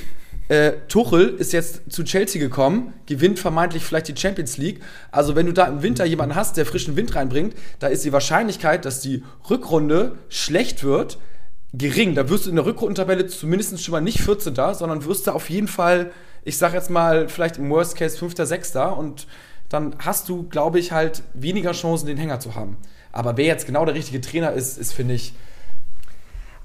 Äh, Tuchel ist jetzt zu Chelsea gekommen, gewinnt vermeintlich vielleicht die Champions League. Also wenn du da im Winter jemanden hast, der frischen Wind reinbringt, da ist die Wahrscheinlichkeit, dass die Rückrunde schlecht wird, gering. Da wirst du in der Rückrundentabelle zumindest schon mal nicht 14. sondern wirst du auf jeden Fall, ich sag jetzt mal, vielleicht im Worst Case 5., 6. und dann hast du, glaube ich, halt weniger Chancen, den Hänger zu haben. Aber wer jetzt genau der richtige Trainer ist, ist, finde ich,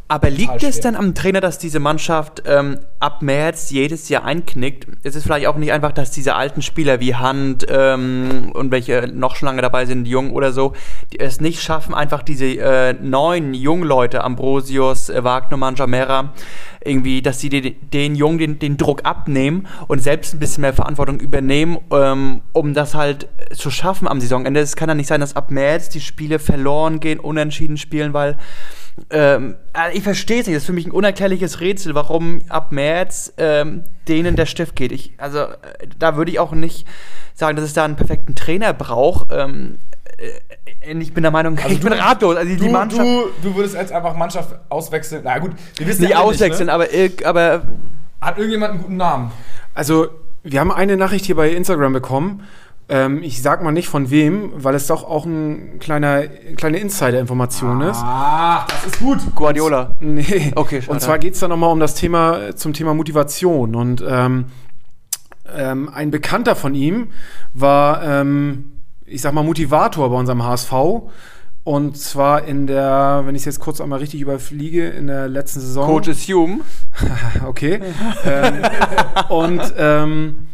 Aber liegt es dann am Trainer, dass diese Mannschaft ähm, ab März jedes Jahr einknickt? Ist es vielleicht auch nicht einfach, dass diese alten Spieler wie Hand ähm, und welche noch schon lange dabei sind, Jung oder so, die es nicht schaffen, einfach diese äh, neuen jungen Leute, Ambrosius, äh, Wagnermann, Jamera, irgendwie, dass sie den, den Jungen den, den Druck abnehmen und selbst ein bisschen mehr Verantwortung übernehmen, ähm, um das halt zu schaffen am Saisonende. Es kann ja nicht sein, dass ab März die Spiele verloren gehen, unentschieden spielen, weil ähm, äh, ich verstehe es nicht. Das ist für mich ein unerklärliches Rätsel, warum ab März ähm, denen der Stift geht. Ich, also äh, da würde ich auch nicht sagen, dass es da einen perfekten Trainer braucht. Ähm, äh, ich bin der Meinung, ich bin ratlos. Also die, die du, Mannschaft du, du würdest jetzt einfach Mannschaft auswechseln. Na gut, wir wissen nicht auswechseln, ne? aber, aber Hat irgendjemand einen guten Namen? Also, wir haben eine Nachricht hier bei Instagram bekommen. Ähm, ich sag mal nicht von wem, weil es doch auch ein kleiner, kleine Insider-Information ist. Ah, das ist gut. Guardiola. Nee. Okay, schade. Und zwar geht es da nochmal um das Thema, zum Thema Motivation. Und ähm, ähm, ein Bekannter von ihm war, ähm, ich sag mal, Motivator bei unserem HSV. Und zwar in der, wenn ich es jetzt kurz einmal richtig überfliege, in der letzten Saison. Coach ist Hume. Okay. ähm, und ähm,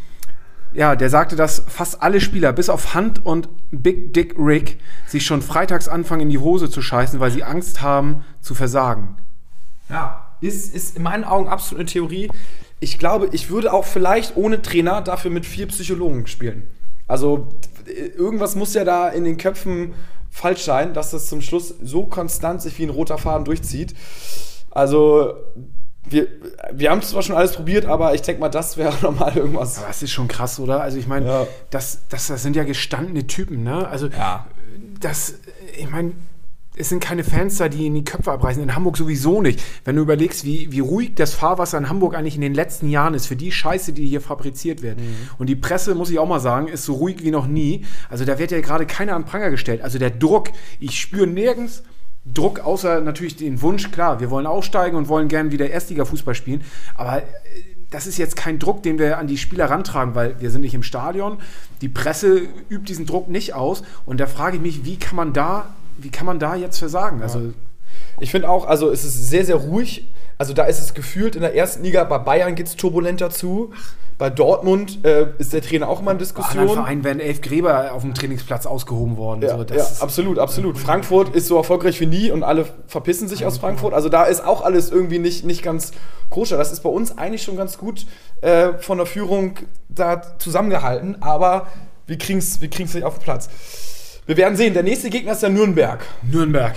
ja, der sagte, dass fast alle Spieler, bis auf Hunt und Big Dick Rick, sich schon freitags anfangen, in die Hose zu scheißen, weil sie Angst haben zu versagen. Ja, ist, ist in meinen Augen absolut eine Theorie. Ich glaube, ich würde auch vielleicht ohne Trainer dafür mit vier Psychologen spielen. Also irgendwas muss ja da in den Köpfen falsch sein, dass das zum Schluss so konstant sich wie ein roter Faden durchzieht. Also wir, wir haben zwar schon alles probiert, aber ich denke mal, das wäre nochmal irgendwas. Aber das ist schon krass, oder? Also ich meine, Ja. das, das, das sind ja gestandene Typen, ne? Also Ja. das, ich meine, es sind keine Fans da, die in die Köpfe abreißen. In Hamburg sowieso nicht. Wenn du überlegst, wie, wie ruhig das Fahrwasser in Hamburg eigentlich in den letzten Jahren ist, für die Scheiße, die hier fabriziert wird. Und die Presse, muss ich auch mal sagen, ist so ruhig wie noch nie. Also da wird ja gerade keiner an Pranger gestellt. Also der Druck, ich spüre nirgends Druck, außer natürlich den Wunsch, klar, wir wollen aufsteigen und wollen gern wieder Erstliga-Fußball spielen. Aber äh, das ist jetzt kein Druck, den wir an die Spieler rantragen, weil wir sind nicht im Stadion. Die Presse übt diesen Druck nicht aus. Und da frage ich mich, wie kann man da, wie kann man da jetzt versagen? Also Ich finde auch, also es ist sehr, sehr ruhig. Also da ist es gefühlt in der ersten Liga, bei Bayern geht es turbulenter zu. Bei Dortmund äh, ist der Trainer auch immer in bei Diskussion. Vereinen werden elf Gräber auf dem Trainingsplatz ausgehoben worden. Ja, so, das ja, absolut, absolut. Frankfurt ist so erfolgreich wie nie und alle verpissen sich aus Frankfurt. Also da ist auch alles irgendwie nicht, nicht ganz koscher. Das ist bei uns eigentlich schon ganz gut äh, von der Führung da zusammengehalten, aber wir kriegen es wir kriegen's nicht auf den Platz. Wir werden sehen. Der nächste Gegner ist der Nürnberg. Nürnberg.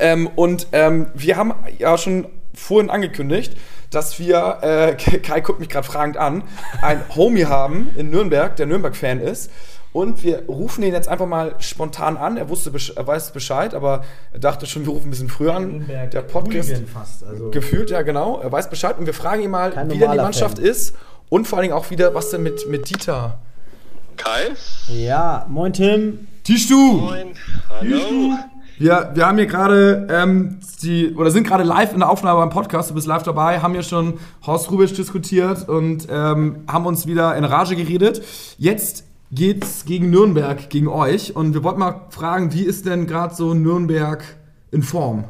Ähm, und ähm, wir haben ja schon vorhin angekündigt, dass wir, äh, Kai guckt mich gerade fragend an, ein Homie haben in Nürnberg, der Nürnberg-Fan ist. Und wir rufen ihn jetzt einfach mal spontan an. Er wusste, er weiß Bescheid, aber er dachte schon, wir rufen ein bisschen früher an. Der Podcast fast. Also gefühlt, ja genau. Er weiß Bescheid und wir fragen ihn mal, wie denn die Mannschaft Fan. ist und vor allen Dingen auch wieder, was denn mit, mit Dieter. Kai? ja, moin Tim. Tischtu! Moin. Hallo. Wir, wir haben hier gerade ähm, die, oder sind gerade live in der Aufnahme beim Podcast, du bist live dabei, haben hier schon Horst Rubisch diskutiert und ähm, haben uns wieder in Rage geredet. Jetzt geht's gegen Nürnberg, gegen euch. Und wir wollten mal fragen, wie ist denn gerade so Nürnberg in Form?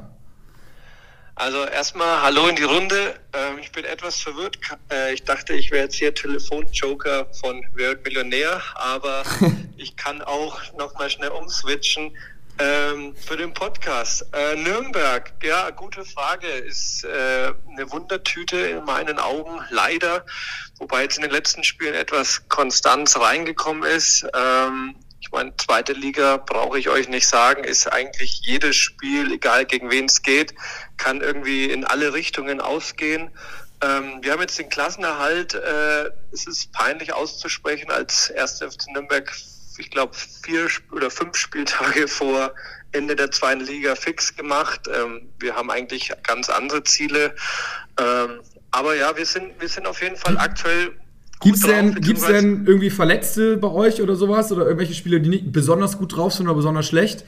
Also erstmal Hallo in die Runde. Ähm, ich bin etwas verwirrt. Äh, ich dachte, ich wäre jetzt hier Telefonjoker von Wer wird Millionär, aber ich kann auch nochmal schnell umswitchen ähm, für den Podcast. Äh, Nürnberg, ja, gute Frage. Ist äh, eine Wundertüte in meinen Augen, leider. Wobei jetzt in den letzten Spielen etwas Konstanz reingekommen ist. Ähm, ich meine, zweite Liga brauche ich euch nicht sagen, ist eigentlich jedes Spiel, egal gegen wen es geht, kann irgendwie in alle Richtungen ausgehen. Ähm, wir haben jetzt den Klassenerhalt, äh, es ist peinlich auszusprechen, als 1. FC Nürnberg, ich glaube, vier oder fünf Spieltage vor Ende der zweiten Liga fix gemacht. Ähm, wir haben eigentlich ganz andere Ziele. Ähm, aber ja, wir sind, wir sind auf jeden Fall aktuell Gibt es denn, gibt's denn irgendwie Verletzte bei euch oder sowas? Oder irgendwelche Spieler, die nicht besonders gut drauf sind oder besonders schlecht?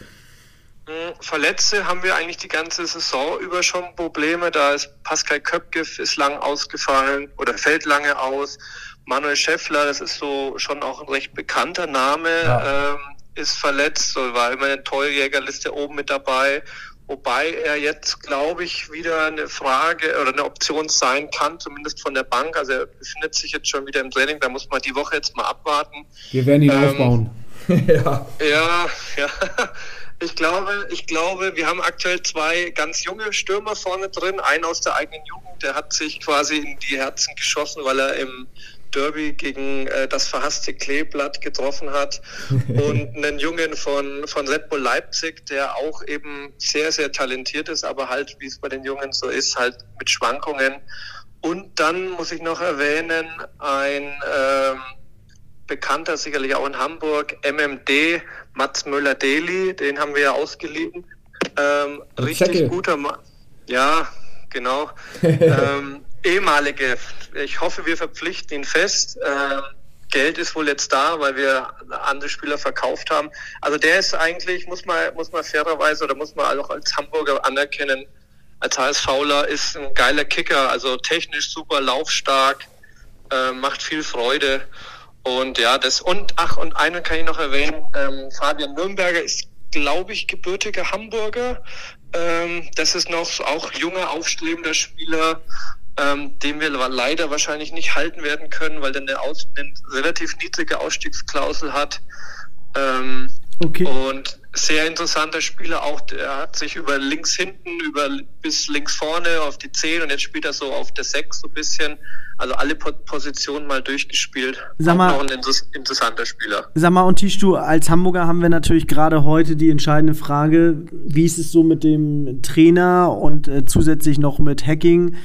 Hm, Verletzte haben wir eigentlich die ganze Saison über schon Probleme. Da ist Pascal Köpke ist lang ausgefallen oder fällt lange aus. Manuel Schäffler, das ist so schon auch ein recht bekannter Name, ja. ähm, ist verletzt, war immer in der Torjägerliste oben mit dabei. Wobei er jetzt, glaube ich, wieder eine Frage oder eine Option sein kann, zumindest von der Bank. Also er befindet sich jetzt schon wieder im Training, da muss man die Woche jetzt mal abwarten. Wir werden ihn ähm, aufbauen. ja. ja, ja. Ich glaube, ich glaube, wir haben aktuell zwei ganz junge Stürmer vorne drin. Einen aus der eigenen Jugend, der hat sich quasi in die Herzen geschossen, weil er im Derby gegen äh, das verhasste Kleeblatt getroffen hat und einen Jungen von, von Red Bull Leipzig, der auch eben sehr, sehr talentiert ist, aber halt, wie es bei den Jungen so ist, halt mit Schwankungen. Und dann muss ich noch erwähnen, ein ähm, Bekannter, sicherlich auch in Hamburg, MMD, Mats Müller-Deli, den haben wir ja ausgeliehen. Ähm, richtig guter Mann. Ja, genau. ähm, ehemalige, ich hoffe, wir verpflichten ihn fest. Ähm, Geld ist wohl jetzt da, weil wir andere Spieler verkauft haben. Also der ist eigentlich, muss man, muss man fairerweise oder muss man auch als Hamburger anerkennen, als HSVler ist ein geiler Kicker, also technisch super laufstark, äh, macht viel Freude. Und ja, das und ach, und einen kann ich noch erwähnen, ähm, Fabian Nürnberger ist, glaube ich, gebürtiger Hamburger. Ähm, das ist noch auch junger, aufstrebender Spieler, ähm, den wir leider wahrscheinlich nicht halten werden können, weil der eine, Aus eine relativ niedrige Ausstiegsklausel hat. Ähm, okay. Und sehr interessanter Spieler auch, der hat sich über links hinten, über bis links vorne auf die 10 und jetzt spielt er so auf der 6 so ein bisschen. Also alle Positionen mal durchgespielt. Sag mal, auch ein interessanter Spieler. Sag mal, und Tisch, du als Hamburger haben wir natürlich gerade heute die entscheidende Frage, wie ist es so mit dem Trainer und äh, zusätzlich noch mit Hacking?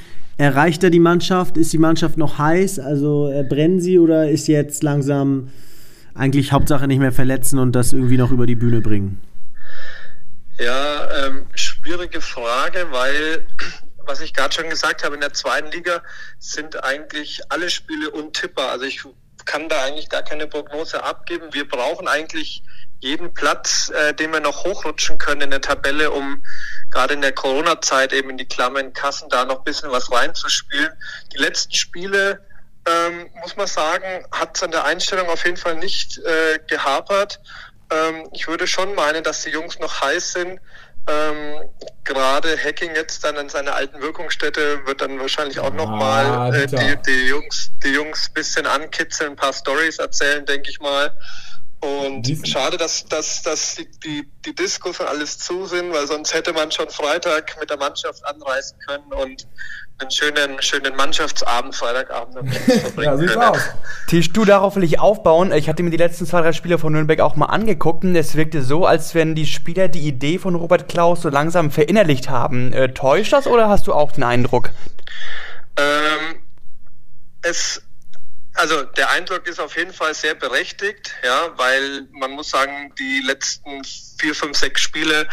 Erreicht er die Mannschaft? Ist die Mannschaft noch heiß? Also äh, brennen sie oder ist jetzt langsam eigentlich Hauptsache nicht mehr verletzen und das irgendwie noch über die Bühne bringen? Ja, ähm, schwierige Frage, weil, was ich gerade schon gesagt habe, in der zweiten Liga sind eigentlich alle Spiele untippbar. Also ich kann da eigentlich gar keine Prognose abgeben. Wir brauchen eigentlich jeden Platz, äh, den wir noch hochrutschen können in der Tabelle, um gerade in der Corona-Zeit eben in die klammen Kassen da noch ein bisschen was reinzuspielen. Die letzten Spiele, ähm, muss man sagen, hat es an der Einstellung auf jeden Fall nicht äh, gehapert. Ähm, ich würde schon meinen, dass die Jungs noch heiß sind. Ähm, gerade Hacking jetzt dann an seiner alten Wirkungsstätte wird dann wahrscheinlich auch nochmal ah, äh, die, die Jungs, die Jungs bisschen ankitzeln, ein paar Stories erzählen, denke ich mal. Und Diesen. schade, dass, dass, dass die, die, die Diskos und alles zu sind, weil sonst hätte man schon Freitag mit der Mannschaft anreisen können und einen schönen, schönen Mannschaftsabend, Freitagabend ja, sieht's aus. Tisch, du, darauf will ich aufbauen. Ich hatte mir die letzten zwei, drei Spiele von Nürnberg auch mal angeguckt und es wirkte so, als wenn die Spieler die Idee von Robert Klaus so langsam verinnerlicht haben. Äh, täuscht das oder hast du auch den Eindruck? Ähm, es also der Eindruck ist auf jeden Fall sehr berechtigt, ja, weil man muss sagen, die letzten vier, fünf, sechs Spiele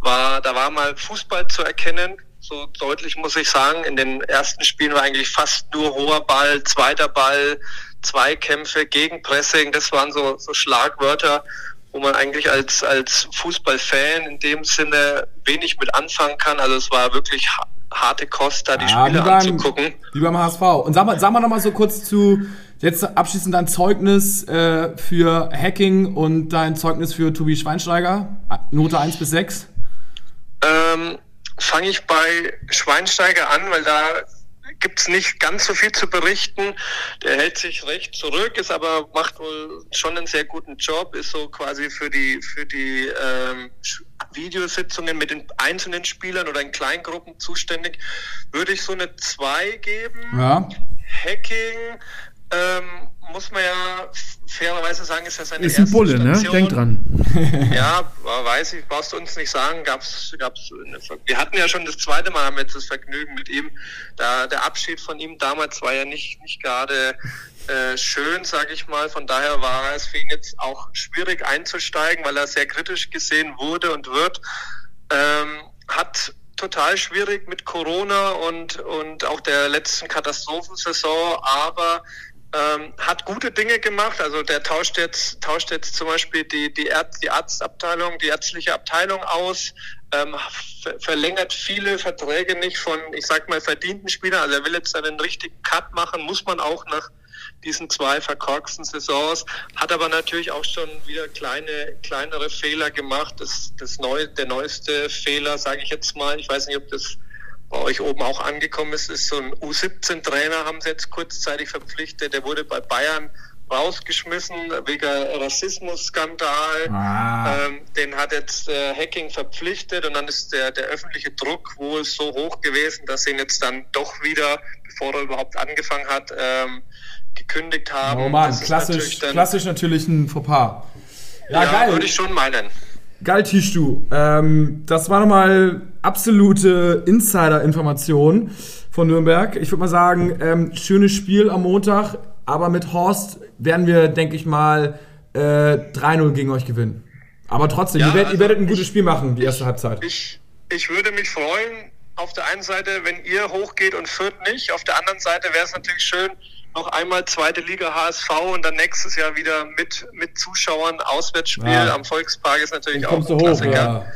war, da war mal Fußball zu erkennen. So deutlich muss ich sagen. In den ersten Spielen war eigentlich fast nur hoher Ball, zweiter Ball, Zweikämpfe, Gegenpressing. Das waren so, so Schlagwörter, wo man eigentlich als, als Fußballfan in dem Sinne wenig mit anfangen kann. Also es war wirklich harte Kost, da die ja, Spiele beim, anzugucken. Wie beim HSV. Und sag mal, sag mal noch mal so kurz zu, jetzt abschließend dein Zeugnis äh, für Hacking und dein Zeugnis für Tobi Schweinsteiger. Note 1 bis 6. Ähm, fange ich bei Schweinsteiger an, weil da gibt's nicht ganz so viel zu berichten. Der hält sich recht zurück, ist aber macht wohl schon einen sehr guten Job, ist so quasi für die für die ähm, Videositzungen mit den einzelnen Spielern oder in Kleingruppen zuständig. Würde ich so eine 2 geben. Ja. Hacking ähm, muss man ja fairerweise sagen, ist ja seine Ist ein erste Bulle, ne? Station. Denk dran. Ja, weiß ich, brauchst du uns nicht sagen, gab's, gab's, eine Ver- wir hatten ja schon das zweite Mal haben wir jetzt das Vergnügen mit ihm. Da, der Abschied von ihm damals war ja nicht, nicht gerade äh, schön, sage ich mal. Von daher war es für ihn jetzt auch schwierig einzusteigen, weil er sehr kritisch gesehen wurde und wird. Ähm, hat total schwierig mit Corona und, und auch der letzten Katastrophensaison, aber ähm, hat gute Dinge gemacht. Also der tauscht jetzt, tauscht jetzt zum Beispiel die, die, Ärz, die Arztabteilung, die ärztliche Abteilung aus, ähm, ver verlängert viele Verträge nicht von, ich sag mal, verdienten Spielern. Also er will jetzt einen richtigen Cut machen, muss man auch nach diesen zwei verkorksten Saisons, hat aber natürlich auch schon wieder kleine, kleinere Fehler gemacht. Das, das neu, der neueste Fehler, sage ich jetzt mal, ich weiß nicht, ob das bei euch oben auch angekommen ist, ist so ein U17-Trainer, haben sie jetzt kurzzeitig verpflichtet, der wurde bei Bayern rausgeschmissen wegen Rassismusskandal. Ah. Ähm, den hat jetzt äh, Hacking verpflichtet und dann ist der, der öffentliche Druck wohl so hoch gewesen, dass sie ihn jetzt dann doch wieder, bevor er überhaupt angefangen hat, ähm, gekündigt haben. Oh Mann, klassisch, natürlich dann- klassisch natürlich ein Fauxpas. Ja, Ja, geil. würde ich schon meinen. Geil, Tischtu. Ähm, das war nochmal absolute Insider-Information von Nürnberg. Ich würde mal sagen, ähm, schönes Spiel am Montag, aber mit Horst werden wir, denke ich mal, äh, 3-0 gegen euch gewinnen. Aber trotzdem, Ja, ihr, werdet, ihr also werdet ein gutes ich- Spiel machen, die erste Halbzeit. Ich, ich würde mich freuen, auf der einen Seite, wenn ihr hochgeht und Fürth nicht. Auf der anderen Seite wäre es natürlich schön, noch einmal zweite Liga HSV und dann nächstes Jahr wieder mit, mit Zuschauern Auswärtsspiel Ja. am Volkspark ist natürlich Dann auch ein hoch, Klassiker. Ja.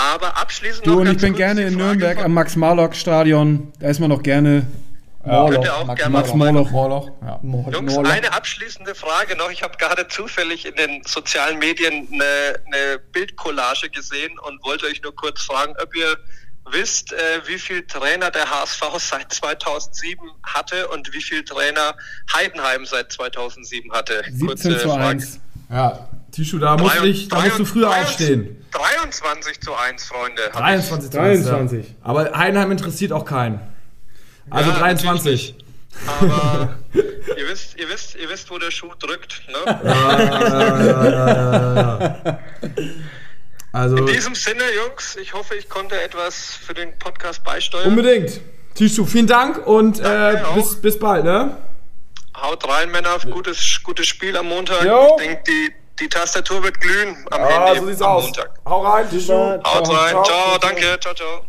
Aber abschließend Du noch und ich bin gerne in Frage Nürnberg von- am Max-Marlock-Stadion. Da ist man noch gerne. Könnt ihr auch gerne mal Max Morloch. Morloch. Ja. Jungs, eine abschließende Frage noch. Ich habe gerade zufällig in den sozialen Medien eine, eine Bildcollage gesehen und wollte euch nur kurz fragen, ob ihr wisst, äh, wie viel Trainer der HSV seit 2007 hatte und wie viel Trainer Heidenheim seit 2007 hatte. 17 zu 1. Ja, Tischu, da musst, ich, da musst du früher 23 aufstehen. 23 zu 1, Freunde. Hab 23 zu 23. Ja. Aber Heidenheim interessiert auch keinen. Also Ja, 23. Ich, aber ihr wisst, ihr wisst, ihr wisst, wo der Schuh drückt. Ne? Also In diesem Sinne, Jungs, ich hoffe, ich konnte etwas für den Podcast beisteuern. unbedingt. Tischu, vielen Dank und äh, bis, bis bald, ne? Haut rein, Männer. Gutes, gutes Spiel am Montag. Jo. Ich denke, die, die Tastatur wird glühen am Ah, Handy so sieht's am aus. Montag. Hau rein, Tischu. Haut rein. Ciao, danke. Ciao, ciao.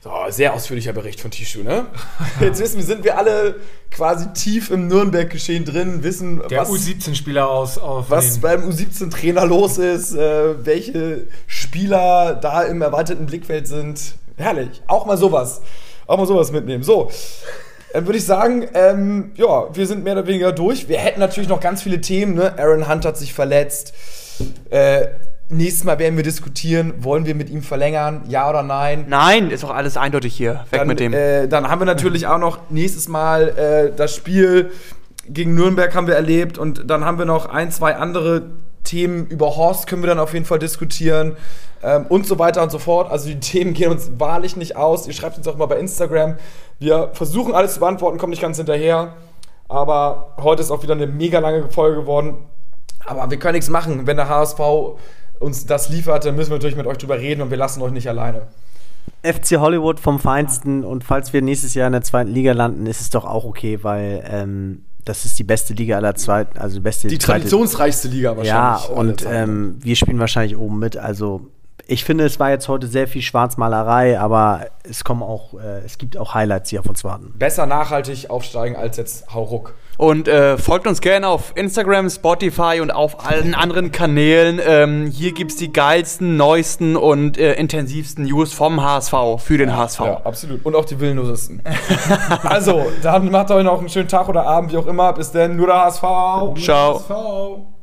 So, sehr ausführlicher Bericht von Tischu, ne? Jetzt wissen wir, sind wir alle quasi tief im Nürnberg-Geschehen drin, wissen, Der was, U17-Spieler aus auf was den- beim U17-Trainer los ist, äh, welche Spieler da im erweiterten Blickfeld sind. Herrlich. Auch mal sowas. Auch mal sowas mitnehmen. So. Dann würde ich sagen, ähm, ja, wir sind mehr oder weniger durch. Wir hätten natürlich noch ganz viele Themen. Ne? Aaron Hunt hat sich verletzt. Äh, nächstes Mal werden wir diskutieren, wollen wir mit ihm verlängern, ja oder nein. Nein, ist doch alles eindeutig hier. Weg Dann, mit dem. Äh, dann haben wir natürlich auch noch nächstes Mal äh, das Spiel gegen Nürnberg haben wir erlebt und dann haben wir noch ein, zwei andere Themen über Horst können wir dann auf jeden Fall diskutieren ähm, und so weiter und so fort. Also die Themen gehen uns wahrlich nicht aus. Ihr schreibt uns auch mal bei Instagram. Wir versuchen alles zu beantworten, kommen nicht ganz hinterher. Aber heute ist auch wieder eine mega lange Folge geworden. Aber wir können nichts machen. Wenn der HSV uns das liefert, dann müssen wir natürlich mit euch drüber reden und wir lassen euch nicht alleine. FC Hollywood vom Feinsten und falls wir nächstes Jahr in der zweiten Liga landen, ist es doch auch okay, weil ähm, das ist die beste Liga aller Zweiten, also die beste Die traditionsreichste Liga wahrscheinlich. Ja, und ähm, wir spielen wahrscheinlich oben mit. Also ich finde, es war jetzt heute sehr viel Schwarzmalerei, aber es kommen auch, äh, es gibt auch Highlights, die auf uns warten. besser nachhaltig aufsteigen als jetzt Hauruck. Und äh, folgt uns gerne auf Instagram, Spotify und auf allen anderen Kanälen. Ähm, hier gibt's die geilsten, neuesten und äh, intensivsten News vom HSV für den HSV. Ja, absolut. Und auch die willenlosesten. also, dann macht euch noch einen schönen Tag oder Abend, wie auch immer. Bis dann, nur der HSV. Ciao. HSV.